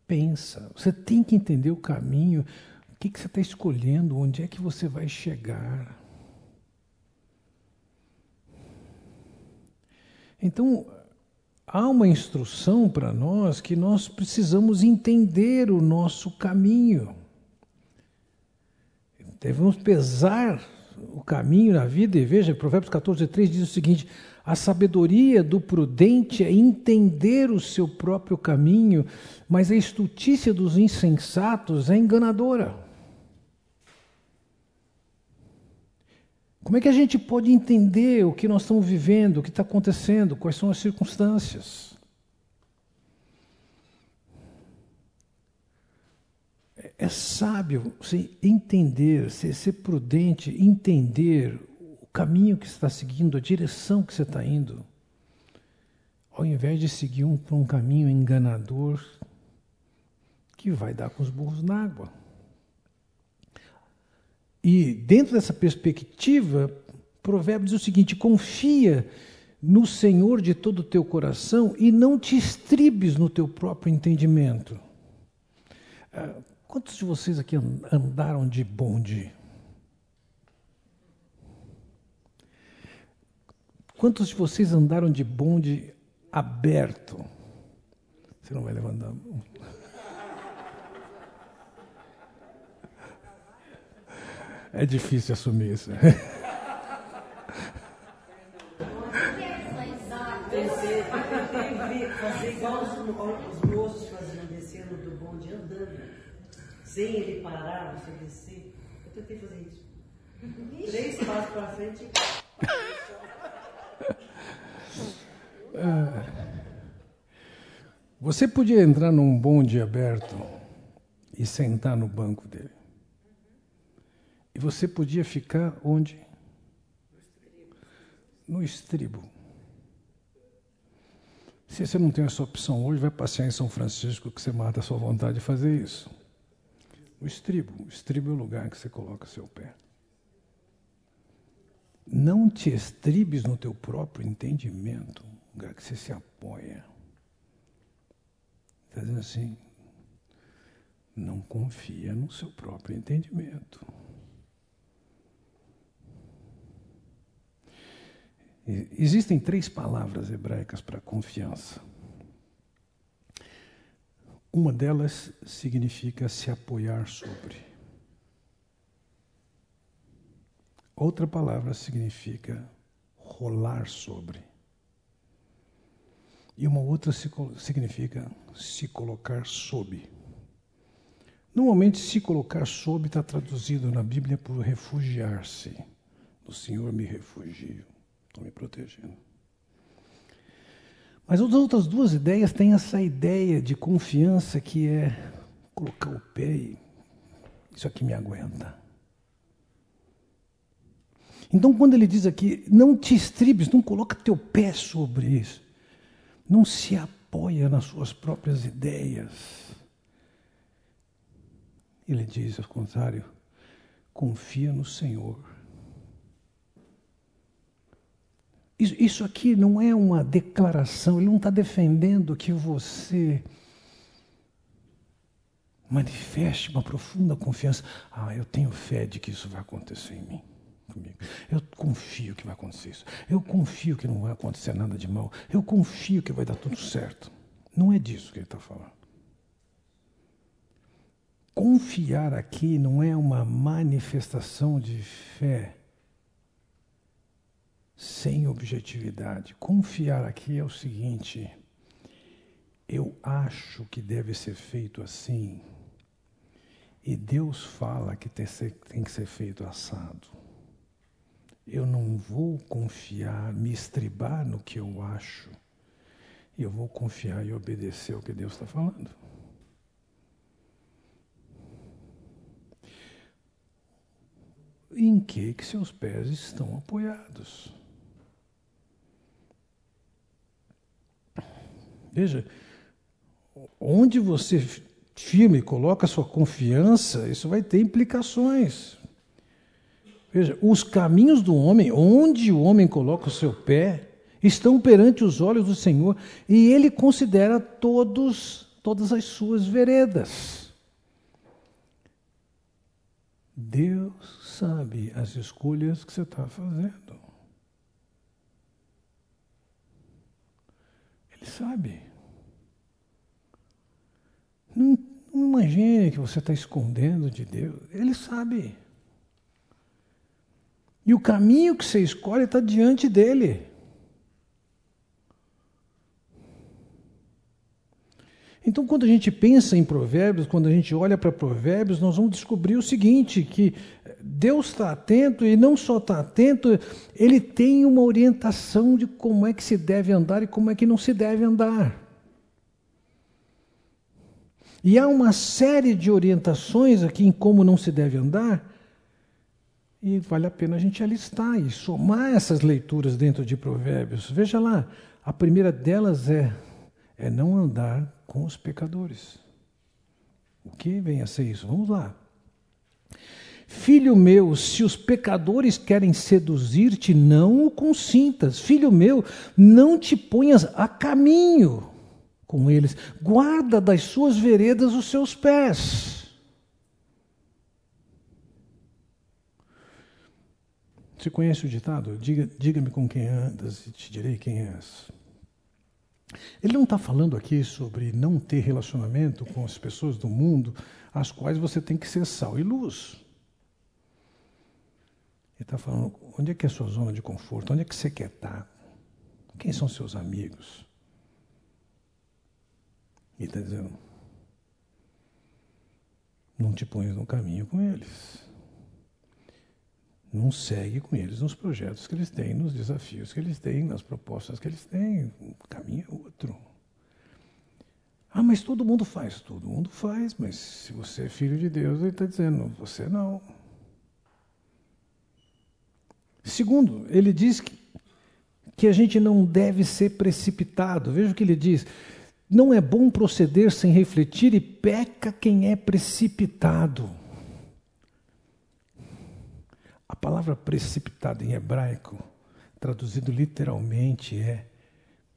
pensa. Você tem que entender o caminho, o que, que você está escolhendo, onde é que você vai chegar. Então, há uma instrução para nós que nós precisamos entender o nosso caminho. devemos pesar o caminho na vida, e veja, Provérbios 14, 3 diz o seguinte: a sabedoria do prudente é entender o seu próprio caminho, mas a estutícia dos insensatos é enganadora. Como é que a gente pode entender o que nós estamos vivendo, o que está acontecendo, quais são as circunstâncias? É, é sábio você entender, ser, ser prudente, entender caminho que você está seguindo, a direção que você está indo, ao invés de seguir um, um caminho enganador que vai dar com os burros na água. E dentro dessa perspectiva, Provérbios diz o seguinte: confia no Senhor de todo o teu coração e não te estribes no teu próprio entendimento. Ah, quantos de vocês aqui andaram de bonde? Quantos de vocês andaram de bonde aberto? Você não vai levantar a mão. É difícil assumir isso. fazer igual os, os moços faziam descendo do bonde andando, sem ele parar, você descer. Eu tentei fazer isso. Três passos para frente. Você podia entrar num bonde aberto e sentar no banco dele. E você podia ficar onde? No estribo. Se você não tem essa opção hoje, vai passear em São Francisco que você mata a sua vontade de fazer isso. O estribo. O estribo é o lugar que você coloca seu pé. Não te estribes no teu próprio entendimento, lugar que você se apoia. Está dizendo assim, não confia no seu próprio entendimento. Existem três palavras hebraicas para confiança. Uma delas significa se apoiar sobre. Outra palavra significa rolar sobre. E uma outra significa se colocar sob. Normalmente, se colocar sob está traduzido na Bíblia por refugiar-se. O Senhor me refugio, estou me protegendo. Mas as outras duas ideias têm essa ideia de confiança que é colocar o pé e isso aqui me aguenta. Então, quando ele diz aqui, não te estribes, não coloca teu pé sobre isso, não se apoia nas suas próprias ideias. Ele diz, ao contrário, confia no Senhor. Isso, aqui não é uma declaração, ele não está defendendo que você manifeste uma profunda confiança. Ah, eu tenho fé de que isso vai acontecer em mim comigo. Eu confio que vai acontecer isso. Eu confio que não vai acontecer nada de mal. Eu confio que vai dar tudo certo. Não é disso que ele está falando. Confiar aqui não é uma manifestação de fé sem objetividade. Confiar aqui é o seguinte: eu acho que deve ser feito assim, e Deus fala que tem que ser feito assado eu não vou confiar, me estribar no que eu acho. Eu vou confiar e obedecer o que Deus está falando. Em que, que seus pés estão apoiados? Veja, onde você firme coloca sua confiança, isso vai ter implicações. Veja, os caminhos do homem, onde o homem coloca o seu pé, estão perante os olhos do Senhor e ele considera todos, todas as suas veredas. Deus sabe as escolhas que você está fazendo. Ele sabe. Não, imagine que você está escondendo de Deus. Ele sabe. E o caminho que você escolhe está diante dele. Então, quando a gente pensa em provérbios, quando a gente olha para provérbios, nós vamos descobrir o seguinte: que Deus está atento e não só está atento, ele tem uma orientação de como é que se deve andar e como é que não se deve andar. E há uma série de orientações aqui em como não se deve andar, e vale a pena a gente alistar e somar essas leituras dentro de Provérbios. Veja lá, a primeira delas é, é não andar com os pecadores. O que vem a ser isso? Vamos lá. Filho meu, se os pecadores querem seduzir-te, não o consintas. Filho meu, não te ponhas a caminho com eles. Guarda das suas veredas os seus pés. Você conhece o ditado? Diga-me diga com quem andas e te direi quem és. Ele não está falando aqui sobre não ter relacionamento com as pessoas do mundo, às quais você tem que ser sal e luz. Ele está falando, onde é que é a sua zona de conforto? Onde é que você quer estar? Quem são seus amigos? Ele está dizendo, não te ponhas no caminho com eles. Não segue com eles nos projetos que eles têm, nos desafios que eles têm, nas propostas que eles têm. O caminho é outro. Ah, mas todo mundo faz. Todo mundo faz, mas se você é filho de Deus, ele está dizendo, você não. Segundo, ele diz que, que a gente não deve ser precipitado. Veja o que ele diz. Não é bom proceder sem refletir e peca quem é precipitado. A palavra precipitado em hebraico, traduzido literalmente, é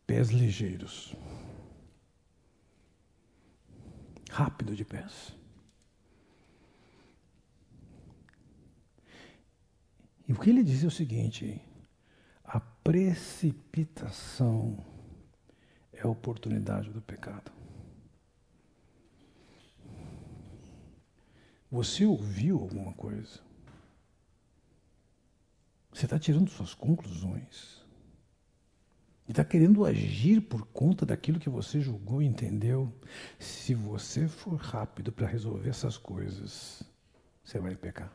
pés ligeiros. Rápido de pés. E o que ele diz é o seguinte: a precipitação é a oportunidade do pecado. Você ouviu alguma coisa? Você está tirando suas conclusões. E está querendo agir por conta daquilo que você julgou e entendeu. Se você for rápido para resolver essas coisas, você vai pecar.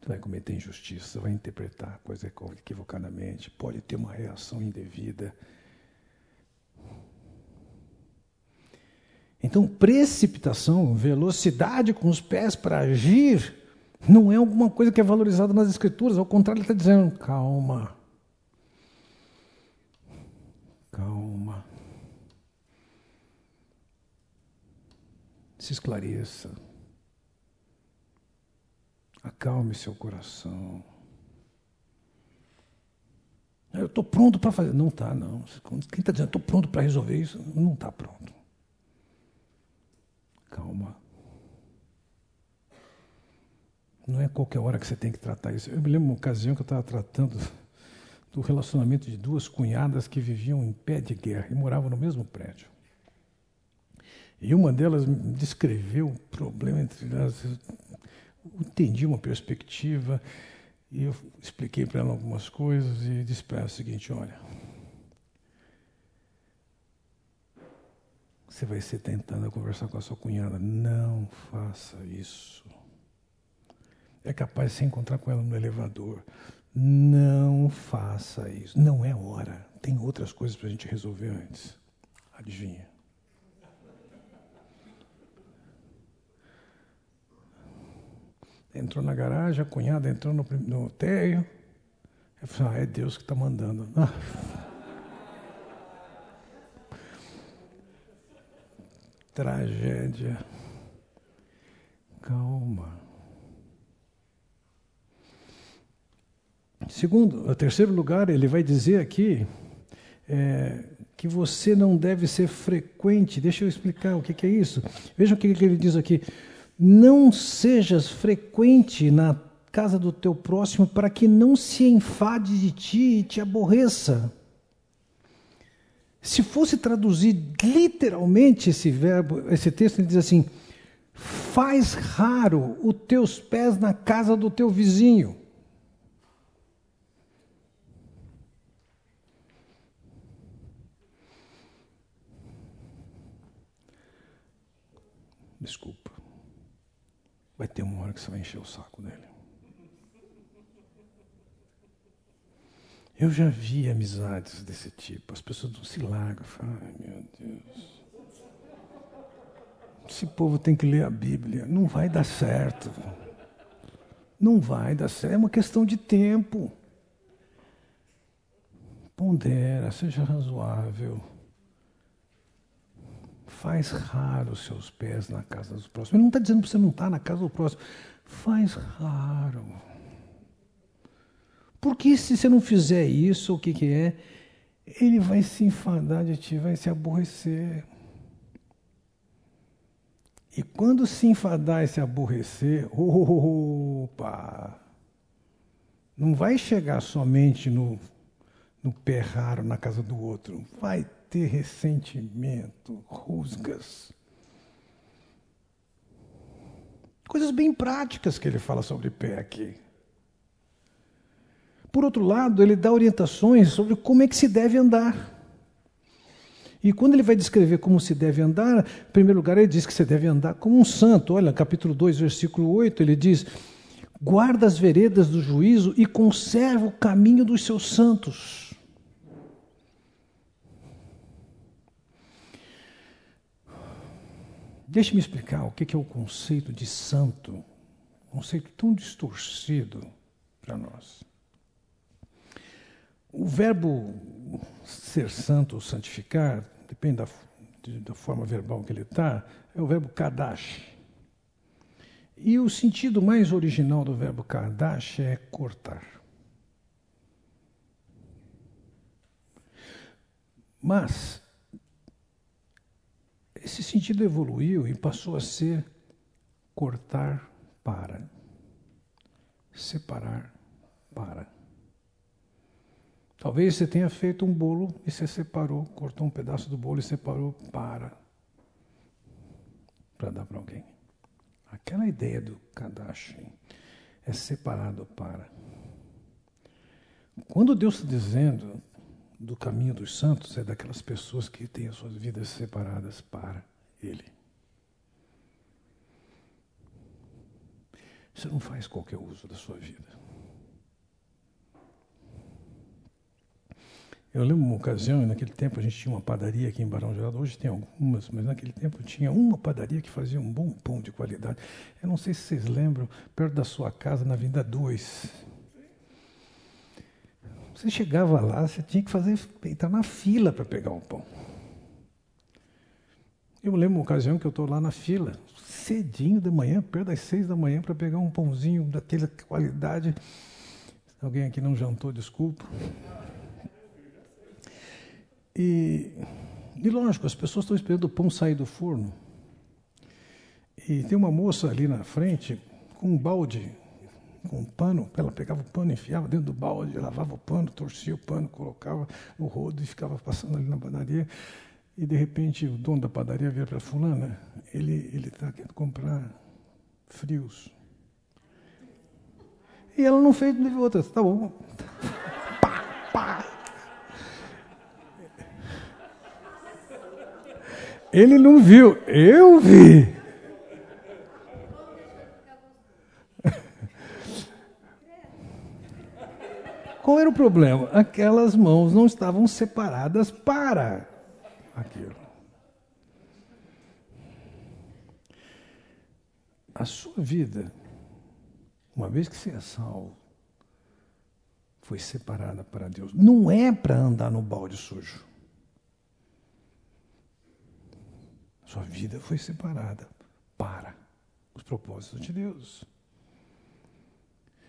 Você vai cometer injustiça, vai interpretar a coisa equivocadamente, pode ter uma reação indevida. Então, precipitação, velocidade com os pés para agir, não é alguma coisa que é valorizada nas Escrituras, ao contrário, ele está dizendo: calma. Calma. Se esclareça. Acalme seu coração. Eu estou pronto para fazer. Não está, não. Quem está dizendo, estou pronto para resolver isso, não está pronto. Calma. Não é qualquer hora que você tem que tratar isso. Eu me lembro uma ocasião que eu estava tratando do relacionamento de duas cunhadas que viviam em pé de guerra e moravam no mesmo prédio. E uma delas descreveu o problema entre elas. Eu entendi uma perspectiva e eu expliquei para ela algumas coisas e disse para ela o seguinte: olha. Você vai ser tentando conversar com a sua cunhada. Não faça isso é capaz de se encontrar com ela no elevador. Não faça isso. Não é hora. Tem outras coisas para a gente resolver antes. Adivinha? Entrou na garagem, a cunhada entrou no, no térreo. Ah, é Deus que está mandando. Ah. Tragédia. Calma. Segundo, terceiro lugar, ele vai dizer aqui é, que você não deve ser frequente. Deixa eu explicar o que, que é isso. Veja o que, que ele diz aqui. Não sejas frequente na casa do teu próximo para que não se enfade de ti e te aborreça. Se fosse traduzir literalmente esse verbo, esse texto, ele diz assim: faz raro os teus pés na casa do teu vizinho. Desculpa. Vai ter uma hora que você vai encher o saco dele. Eu já vi amizades desse tipo. As pessoas não se largam. Ai, meu Deus. Esse povo tem que ler a Bíblia. Não vai dar certo. Não vai dar certo. É uma questão de tempo. Pondera, seja razoável. Faz raro os seus pés na casa do próximo. Ele não está dizendo para você não estar tá na casa do próximo. Faz raro. Porque se você não fizer isso, o que, que é? Ele vai se enfadar de ti, vai se aborrecer. E quando se enfadar e se aborrecer, opa! Não vai chegar somente no, no pé raro na casa do outro. Vai ter ressentimento, rusgas. Coisas bem práticas que ele fala sobre pé aqui. Por outro lado, ele dá orientações sobre como é que se deve andar. E quando ele vai descrever como se deve andar, em primeiro lugar, ele diz que você deve andar como um santo. Olha, capítulo 2, versículo 8, ele diz: guarda as veredas do juízo e conserva o caminho dos seus santos. Deixe-me explicar o que é o conceito de santo, um conceito tão distorcido para nós. O verbo ser santo ou santificar, depende da, da forma verbal que ele está, é o verbo kadash. E o sentido mais original do verbo kadash é cortar. Mas esse sentido evoluiu e passou a ser cortar para, separar para. Talvez você tenha feito um bolo e você separou, cortou um pedaço do bolo e separou para para dar para alguém. Aquela ideia do Kadashi é separado para. Quando Deus está dizendo do caminho dos santos, é daquelas pessoas que têm as suas vidas separadas para Ele. Você não faz qualquer uso da sua vida. Eu lembro uma ocasião, naquele tempo a gente tinha uma padaria aqui em Barão Geraldo, hoje tem algumas, mas naquele tempo tinha uma padaria que fazia um bom pão de qualidade. Eu não sei se vocês lembram, perto da sua casa, na Vinda 2. Você chegava lá, você tinha que fazer, entrar na fila para pegar o pão. Eu lembro uma ocasião que eu estou lá na fila, cedinho da manhã, perto das seis da manhã, para pegar um pãozinho daquela qualidade. Alguém aqui não jantou, desculpa. E, e lógico, as pessoas estão esperando o pão sair do forno. E tem uma moça ali na frente com um balde, com um pano, ela pegava o pano, enfiava dentro do balde, lavava o pano, torcia o pano, colocava no rodo e ficava passando ali na padaria. E de repente o dono da padaria vira para fulana, ele ele está querendo comprar frios. E ela não fez outra, tá bom. Pá, pá. Ele não viu, eu vi. Qual era o problema? Aquelas mãos não estavam separadas para aquilo. A sua vida, uma vez que você é salvo, foi separada para Deus. Não é para andar no balde sujo. Sua vida foi separada para os propósitos de Deus.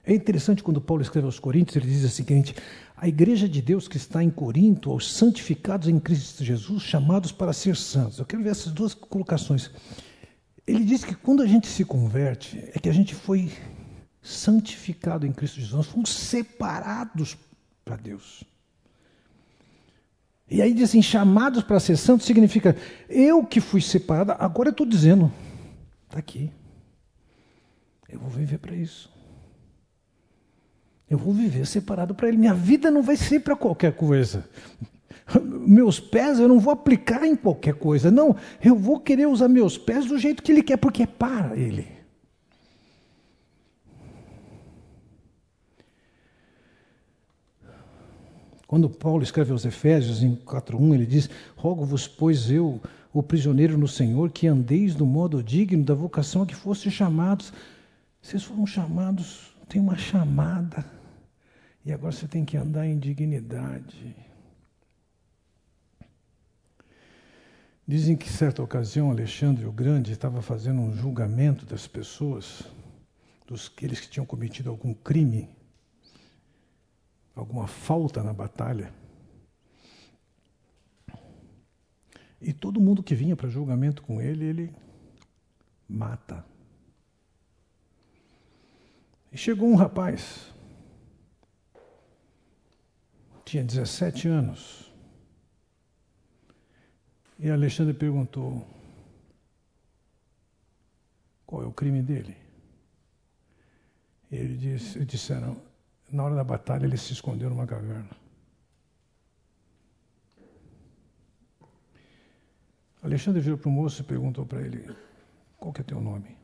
É interessante quando Paulo escreve aos Coríntios, ele diz o seguinte: a igreja de Deus que está em Corinto, aos santificados em Cristo Jesus, chamados para ser santos. Eu quero ver essas duas colocações. Ele diz que quando a gente se converte, é que a gente foi santificado em Cristo Jesus, nós fomos separados para Deus. E aí dizem, assim, chamados para ser santos significa, eu que fui separada, agora eu estou dizendo, está aqui. Eu vou viver para isso. Eu vou viver separado para Ele. Minha vida não vai ser para qualquer coisa. meus pés eu não vou aplicar em qualquer coisa. Não, eu vou querer usar meus pés do jeito que ele quer, porque é para ele. Quando Paulo escreve aos Efésios, em 4.1, ele diz: Rogo-vos, pois eu, o prisioneiro no Senhor, que andeis do modo digno da vocação a que foste chamados. Vocês foram chamados, tem uma chamada, e agora você tem que andar em dignidade. Dizem que, certa ocasião, Alexandre o Grande estava fazendo um julgamento das pessoas, dos aqueles que tinham cometido algum crime, alguma falta na batalha. E todo mundo que vinha para julgamento com ele, ele mata. E chegou um rapaz, tinha 17 anos, e Alexandre perguntou: qual é o crime dele? E ele disse, disseram: na hora da batalha ele se escondeu numa caverna. Alexandre virou para o moço e perguntou para ele: Qual que é teu nome?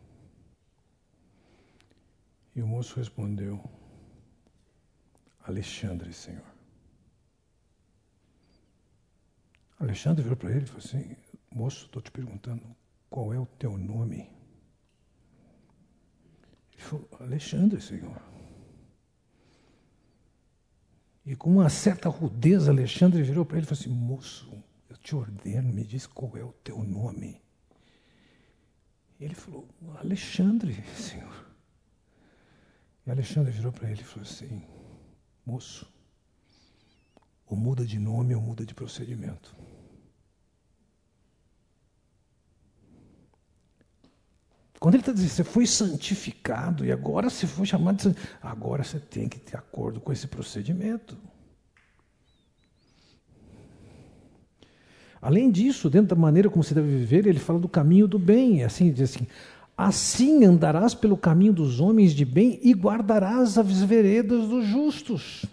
E o moço respondeu: Alexandre, Senhor. Alexandre virou para ele e falou assim: Moço, estou te perguntando, qual é o teu nome? Ele falou: Alexandre, Senhor. E com uma certa rudeza, Alexandre virou para ele e falou assim: Moço, eu te ordeno, me diz qual é o teu nome. Ele falou: Alexandre, Senhor. E Alexandre virou para ele e falou assim: Moço, ou muda de nome ou muda de procedimento. Quando ele está dizendo, você foi santificado e agora você foi chamado de agora você tem que ter acordo com esse procedimento. Além disso, dentro da maneira como você deve viver, ele fala do caminho do bem. Assim, diz assim: assim andarás pelo caminho dos homens de bem e guardarás as veredas dos justos.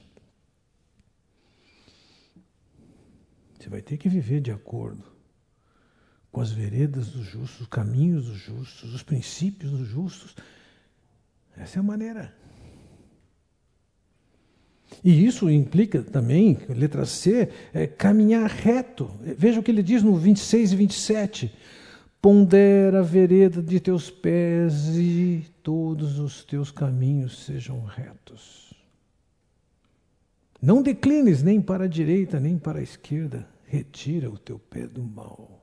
Você vai ter que viver de acordo com as veredas dos justos, os caminhos dos justos, os princípios dos justos. Essa é a maneira. E isso implica também, letra C, é caminhar reto. Veja o que ele diz no 26 e 27. Pondera a vereda de teus pés e todos os teus caminhos sejam retos. Não declines nem para a direita nem para a esquerda retira o teu pé do mal.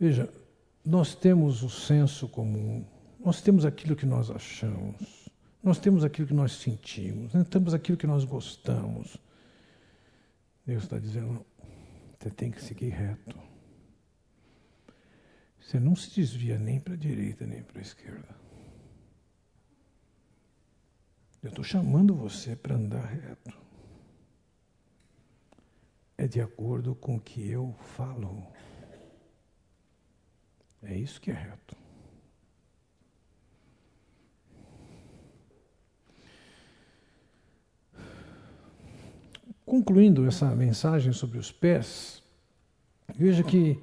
Veja, nós temos o senso comum, nós temos aquilo que nós achamos, nós temos aquilo que nós sentimos, nós temos aquilo que nós gostamos. Deus está dizendo, você tem que seguir reto. Você não se desvia nem para a direita nem para a esquerda. Eu estou chamando você para andar reto. É de acordo com o que eu falo. É isso que é reto. Concluindo essa mensagem sobre os pés, veja que.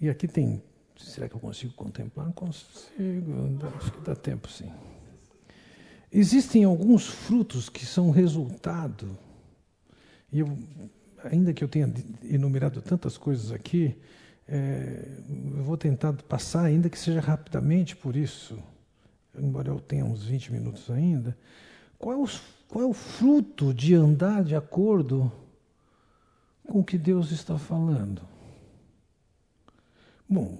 E aqui tem. Será que eu consigo contemplar? Consigo, acho que dá tempo sim. Existem alguns frutos que são resultado, e eu, ainda que eu tenha enumerado tantas coisas aqui, é, eu vou tentar passar, ainda que seja rapidamente por isso, embora eu tenha uns 20 minutos ainda. Qual é, o, qual é o fruto de andar de acordo com o que Deus está falando? Bom,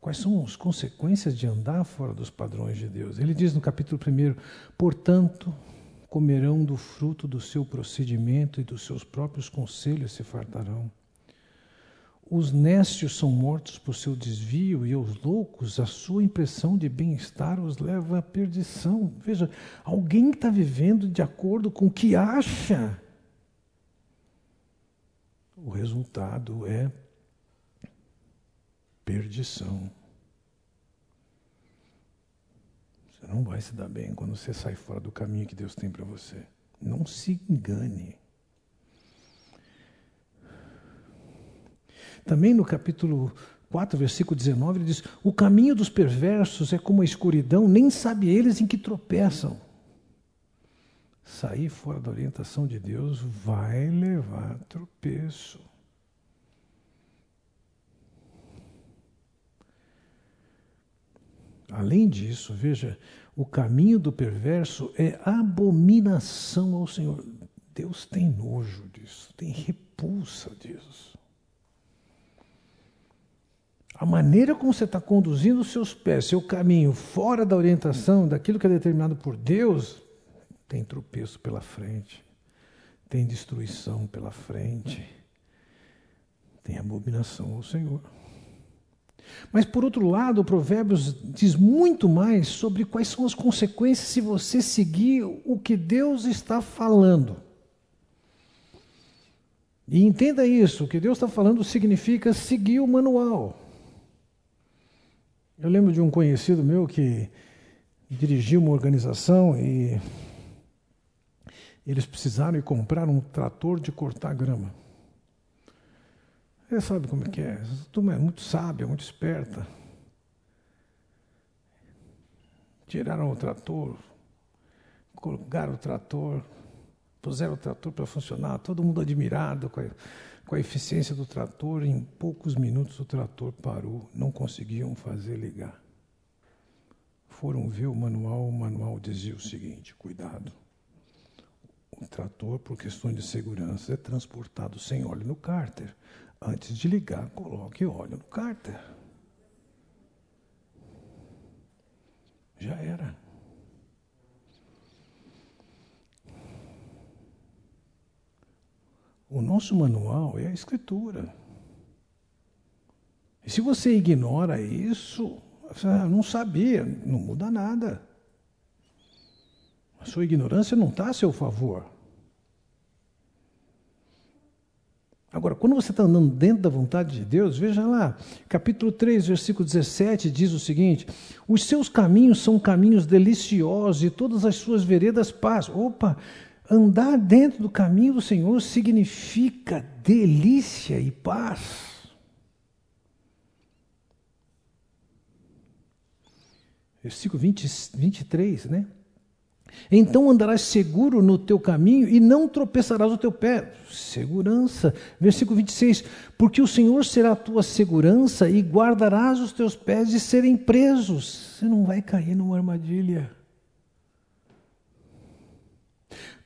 Quais são as consequências de andar fora dos padrões de Deus? Ele diz no capítulo 1: Portanto, comerão do fruto do seu procedimento e dos seus próprios conselhos se fartarão. Os nécios são mortos por seu desvio e os loucos, a sua impressão de bem-estar os leva à perdição. Veja, alguém está vivendo de acordo com o que acha. O resultado é perdição. Você não vai se dar bem quando você sai fora do caminho que Deus tem para você. Não se engane. Também no capítulo 4, versículo 19, ele diz: O caminho dos perversos é como a escuridão, nem sabe eles em que tropeçam. Sair fora da orientação de Deus vai levar tropeço. Além disso, veja, o caminho do perverso é abominação ao Senhor. Deus tem nojo disso, tem repulsa disso. A maneira como você está conduzindo os seus pés, seu caminho, fora da orientação, daquilo que é determinado por Deus, tem tropeço pela frente, tem destruição pela frente, tem abominação ao Senhor. Mas, por outro lado, o Provérbios diz muito mais sobre quais são as consequências se você seguir o que Deus está falando. E entenda isso: o que Deus está falando significa seguir o manual. Eu lembro de um conhecido meu que dirigiu uma organização e eles precisaram ir comprar um trator de cortar grama. Você sabe como é que é. Turma é muito sábia, muito esperta. Tiraram o trator, colocaram o trator, puseram o trator para funcionar, todo mundo admirado com a, com a eficiência do trator. Em poucos minutos o trator parou, não conseguiam fazer ligar. Foram ver o manual, o manual dizia o seguinte: cuidado. O trator, por questões de segurança, é transportado sem óleo no cárter. Antes de ligar, coloque óleo no cárter. Já era. O nosso manual é a escritura. E se você ignora isso, você não sabia, não muda nada. A sua ignorância não está a seu favor. Agora, quando você está andando dentro da vontade de Deus, veja lá, capítulo 3, versículo 17 diz o seguinte: Os seus caminhos são caminhos deliciosos e todas as suas veredas paz. Opa, andar dentro do caminho do Senhor significa delícia e paz. Versículo 20, 23, né? Então andarás seguro no teu caminho e não tropeçarás o teu pé. Segurança. Versículo 26. Porque o Senhor será a tua segurança e guardarás os teus pés de serem presos. Você não vai cair numa armadilha.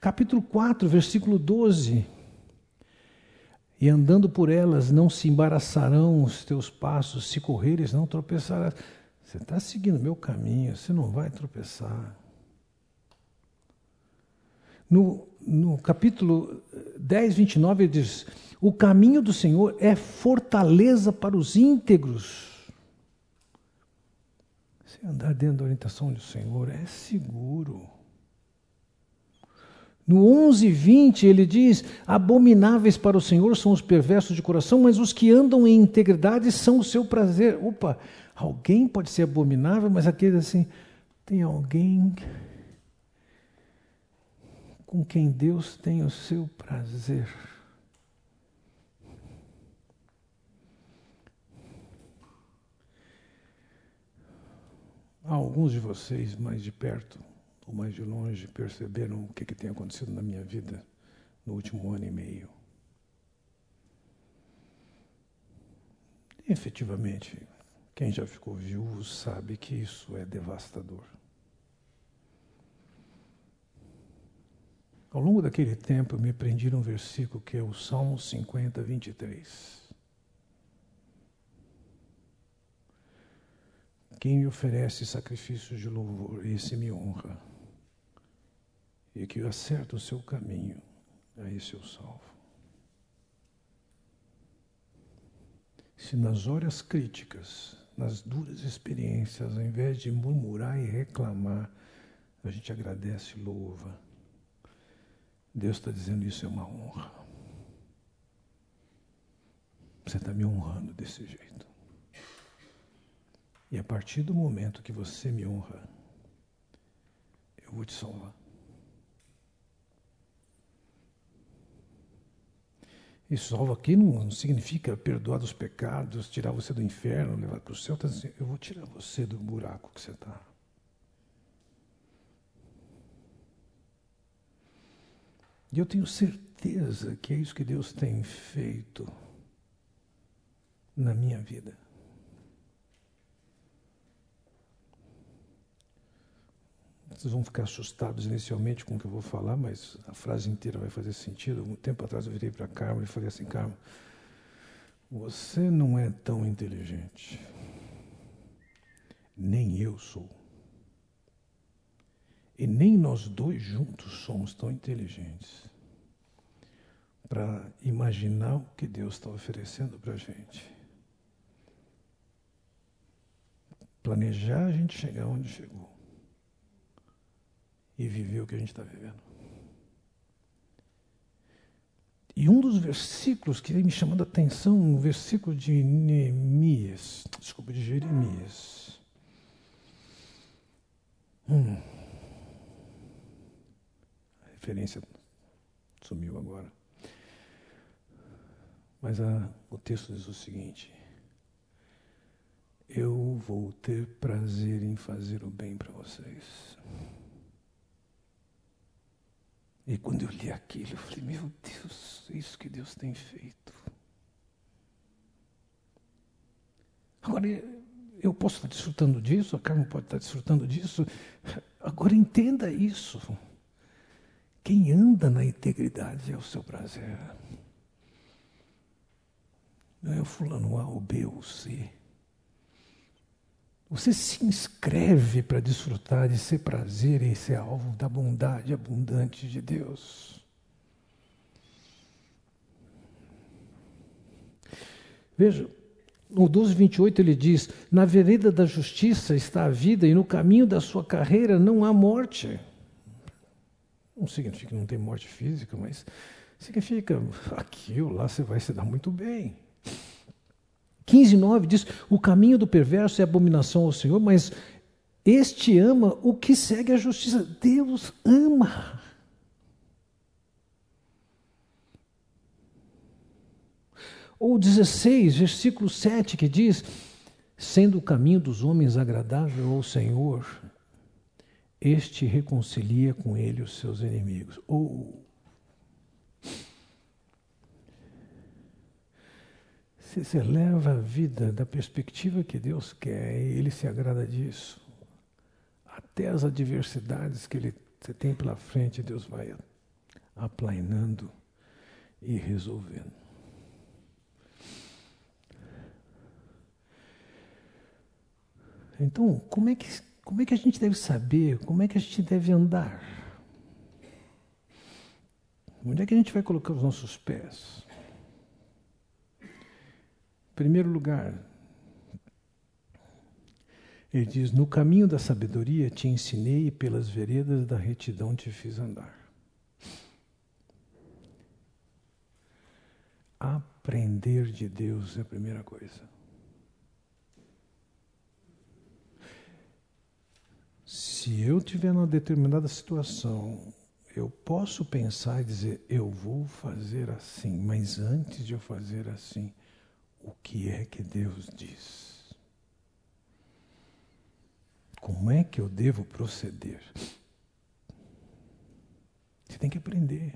Capítulo 4, versículo 12. E andando por elas não se embaraçarão os teus passos, se correres não tropeçarás. Você está seguindo meu caminho, você não vai tropeçar. No, no capítulo 10, 29, ele diz: O caminho do Senhor é fortaleza para os íntegros. Se andar dentro da orientação do Senhor é seguro. No 11, 20, ele diz: Abomináveis para o Senhor são os perversos de coração, mas os que andam em integridade são o seu prazer. Opa, alguém pode ser abominável, mas aquele assim, tem alguém com quem Deus tem o seu prazer. Alguns de vocês mais de perto ou mais de longe perceberam o que, que tem acontecido na minha vida no último ano e meio. Efetivamente, quem já ficou viúvo sabe que isso é devastador. Ao longo daquele tempo, eu me aprendi um versículo que é o Salmo 50, 23. Quem me oferece sacrifícios de louvor, esse me honra. E que acerta o seu caminho, a esse eu salvo. Se nas horas críticas, nas duras experiências, ao invés de murmurar e reclamar, a gente agradece e louva, Deus está dizendo isso é uma honra. Você está me honrando desse jeito. E a partir do momento que você me honra, eu vou te salvar. E salva aqui não, significa perdoar os pecados, tirar você do inferno, levar para o céu. Está dizendo, eu vou tirar você do buraco que você está. E eu tenho certeza que é isso que Deus tem feito na minha vida. Vocês vão ficar assustados inicialmente com o que eu vou falar, mas a frase inteira vai fazer sentido. Um tempo atrás eu virei para a Carmen e falei assim: Carmen, você não é tão inteligente. Nem eu sou. E nem nós dois juntos somos tão inteligentes para imaginar o que Deus está oferecendo para a gente. Planejar a gente chegar onde chegou e viver o que a gente está vivendo. E um dos versículos que me chamando a atenção, um versículo de Neemias, desculpa, de Jeremias. Hum. A referência sumiu agora. Mas a, o texto diz o seguinte: Eu vou ter prazer em fazer o bem para vocês. E quando eu li aquilo, eu falei: Meu Deus, é isso que Deus tem feito. Agora, eu posso estar desfrutando disso, a Carmen pode estar desfrutando disso. Agora, entenda isso. Quem anda na integridade é o seu prazer. Não é o fulano A, ou B ou C. Você se inscreve para desfrutar de ser prazer e ser alvo da bondade abundante de Deus. Veja, no 12, 28 ele diz: Na vereda da justiça está a vida, e no caminho da sua carreira não há morte. Não significa que não tem morte física, mas significa aqui ou lá você vai se dar muito bem. 15, 9 diz: O caminho do perverso é abominação ao Senhor, mas este ama o que segue a justiça. Deus ama. Ou 16, versículo 7, que diz: Sendo o caminho dos homens agradável ao Senhor, este reconcilia com ele os seus inimigos. Ou Você eleva a vida da perspectiva que Deus quer e Ele se agrada disso. Até as adversidades que ele, você tem pela frente, Deus vai aplainando e resolvendo. Então, como é, que, como é que a gente deve saber? Como é que a gente deve andar? Onde é que a gente vai colocar os nossos pés? Primeiro lugar, ele diz: No caminho da sabedoria te ensinei e pelas veredas da retidão te fiz andar. Aprender de Deus é a primeira coisa. Se eu tiver numa determinada situação, eu posso pensar e dizer, eu vou fazer assim, mas antes de eu fazer assim, o que é que Deus diz. Como é que eu devo proceder? Você tem que aprender.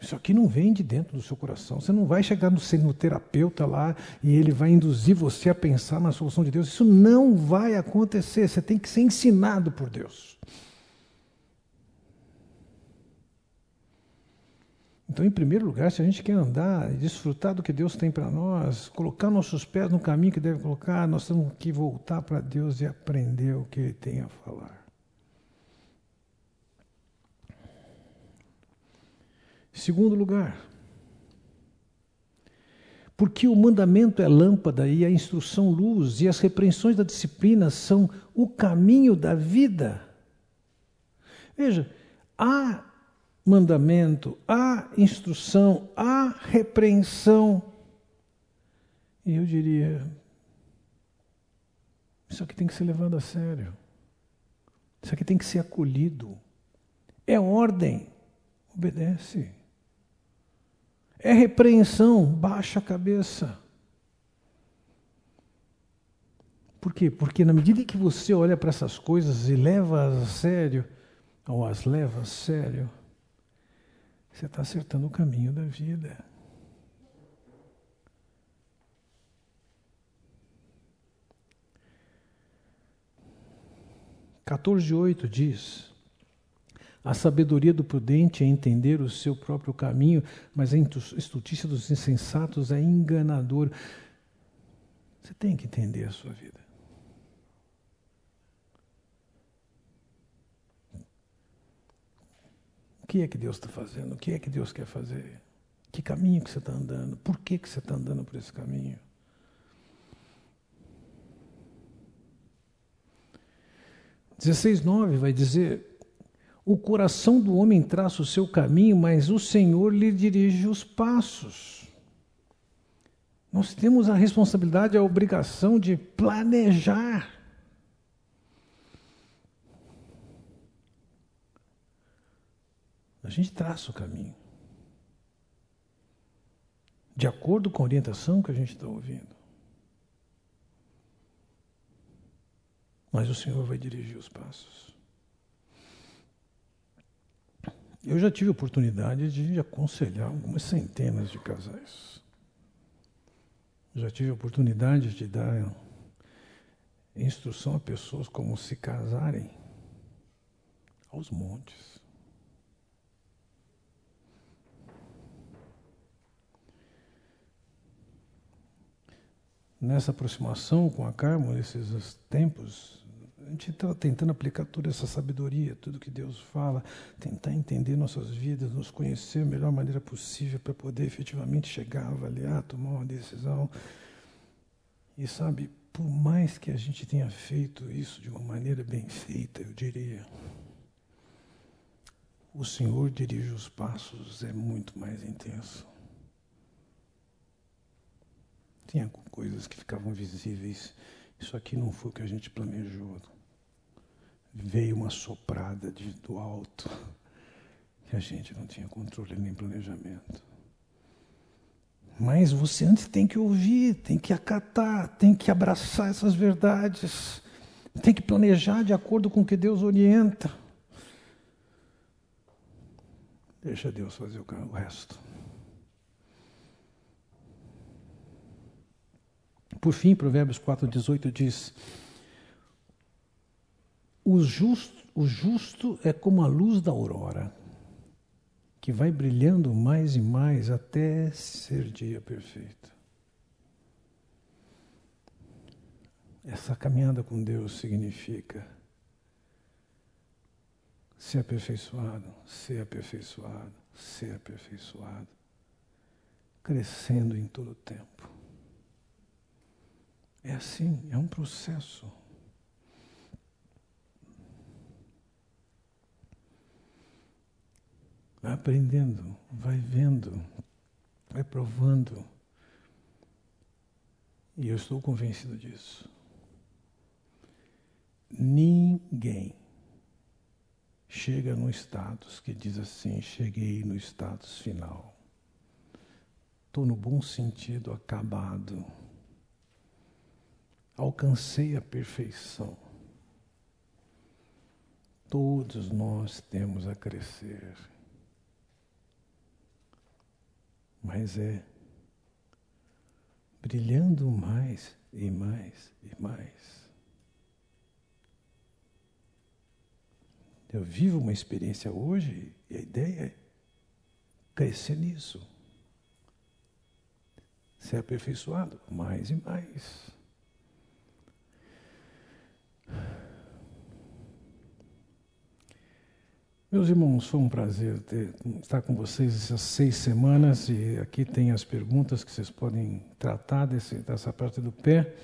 Isso aqui não vem de dentro do seu coração. Você não vai chegar no, no terapeuta lá e ele vai induzir você a pensar na solução de Deus. Isso não vai acontecer. Você tem que ser ensinado por Deus. Então, em primeiro lugar, se a gente quer andar e desfrutar do que Deus tem para nós, colocar nossos pés no caminho que deve colocar, nós temos que voltar para Deus e aprender o que Ele tem a falar. Segundo lugar, porque o mandamento é lâmpada e a instrução luz, e as repreensões da disciplina são o caminho da vida. Veja, há mandamento, há instrução, há repreensão. E eu diria: isso aqui tem que ser levado a sério. Isso aqui tem que ser acolhido. É ordem, obedece. É repreensão, baixa a cabeça. Por quê? Porque na medida que você olha para essas coisas e leva a sério, ou as leva a sério, você está acertando o caminho da vida. 14,8 diz: A sabedoria do prudente é entender o seu próprio caminho, mas a estutícia dos insensatos é enganador. Você tem que entender a sua vida. Que é que Deus está fazendo? O que é que Deus quer fazer? Que caminho que você está andando? Por que, que você está andando por esse caminho? 16,9 vai dizer: O coração do homem traça o seu caminho, mas o Senhor lhe dirige os passos. Nós temos a responsabilidade, a obrigação de planejar. A gente traça o caminho. De acordo com a orientação que a gente está ouvindo. mas o Senhor vai dirigir os passos. Eu já tive oportunidade de aconselhar algumas centenas de casais. Já tive oportunidade de dar instrução a pessoas como se casarem aos montes. Nessa aproximação com a Carmo, nesses tempos, a gente está tentando aplicar toda essa sabedoria, tudo que Deus fala, tentar entender nossas vidas, nos conhecer da melhor maneira possível para poder efetivamente chegar, avaliar, tomar uma decisão. E sabe, por mais que a gente tenha feito isso de uma maneira bem feita, eu diria, o Senhor dirige os passos, é muito mais intenso. Tinha coisas que ficavam visíveis. Isso aqui não foi o que a gente planejou veio uma soprada de, do alto que a gente não tinha controle nem planejamento. Mas você antes tem que ouvir, tem que acatar, tem que abraçar essas verdades, tem que planejar de acordo com o que Deus orienta. Deixa Deus fazer o resto. Por fim, Provérbios 4,18 diz: o justo, o justo é como a luz da aurora, que vai brilhando mais e mais até ser dia perfeito. Essa caminhada com Deus significa ser aperfeiçoado, ser aperfeiçoado, ser aperfeiçoado, crescendo em todo o tempo. É assim, é um processo. vai aprendendo, vai vendo, vai provando. E eu estou convencido disso. Ninguém chega no status que diz assim: cheguei no status final. Estou no bom sentido acabado. Alcancei a perfeição. Todos nós temos a crescer mas é brilhando mais e mais e mais. Eu vivo uma experiência hoje e a ideia é crescer nisso. Ser aperfeiçoado mais e mais. Meus irmãos, foi um prazer ter, estar com vocês essas seis semanas e aqui tem as perguntas que vocês podem tratar desse, dessa parte do pé.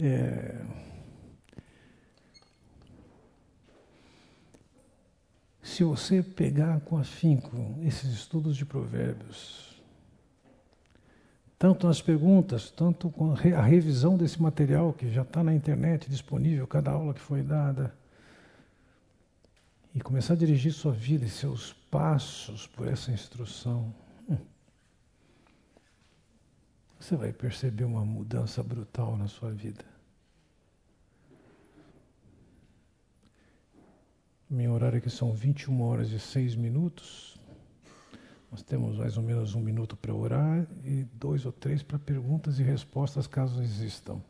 É... Se você pegar com afinco esses estudos de provérbios, tanto nas perguntas, tanto com a revisão desse material que já está na internet disponível, cada aula que foi dada, e começar a dirigir sua vida e seus passos por essa instrução, hum, você vai perceber uma mudança brutal na sua vida. Meu horário aqui são 21 horas e 6 minutos. Nós temos mais ou menos um minuto para orar e dois ou três para perguntas e respostas, caso existam.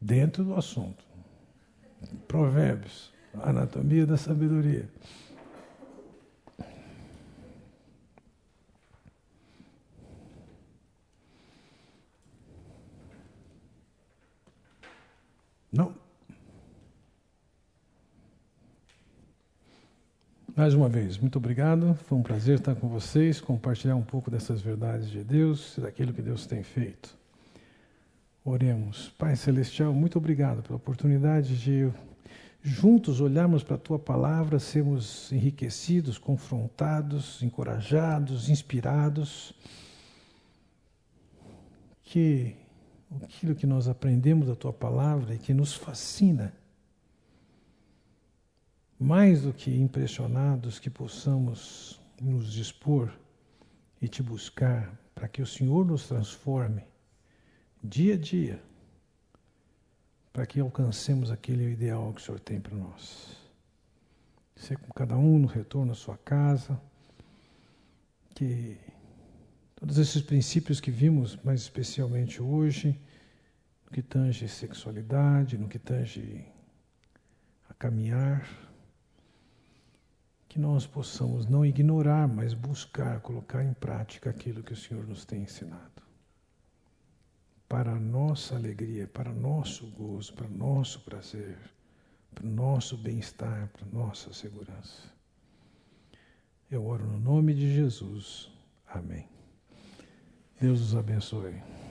Dentro do assunto. Provérbios, anatomia da sabedoria. Não. Mais uma vez, muito obrigado. Foi um prazer estar com vocês, compartilhar um pouco dessas verdades de Deus e daquilo que Deus tem feito. Oremos. Pai Celestial, muito obrigado pela oportunidade de juntos olharmos para a tua palavra, sermos enriquecidos, confrontados, encorajados, inspirados. Que aquilo que nós aprendemos da tua palavra e que nos fascina, mais do que impressionados que possamos nos dispor e te buscar para que o Senhor nos transforme dia a dia, para que alcancemos aquele ideal que o Senhor tem para nós. Ser com cada um no retorno à sua casa, que Todos esses princípios que vimos, mais especialmente hoje, no que tange sexualidade, no que tange a caminhar, que nós possamos não ignorar, mas buscar, colocar em prática aquilo que o Senhor nos tem ensinado. Para a nossa alegria, para nosso gozo, para nosso prazer, para nosso bem-estar, para nossa segurança. Eu oro no nome de Jesus. Amém. Deus os abençoe.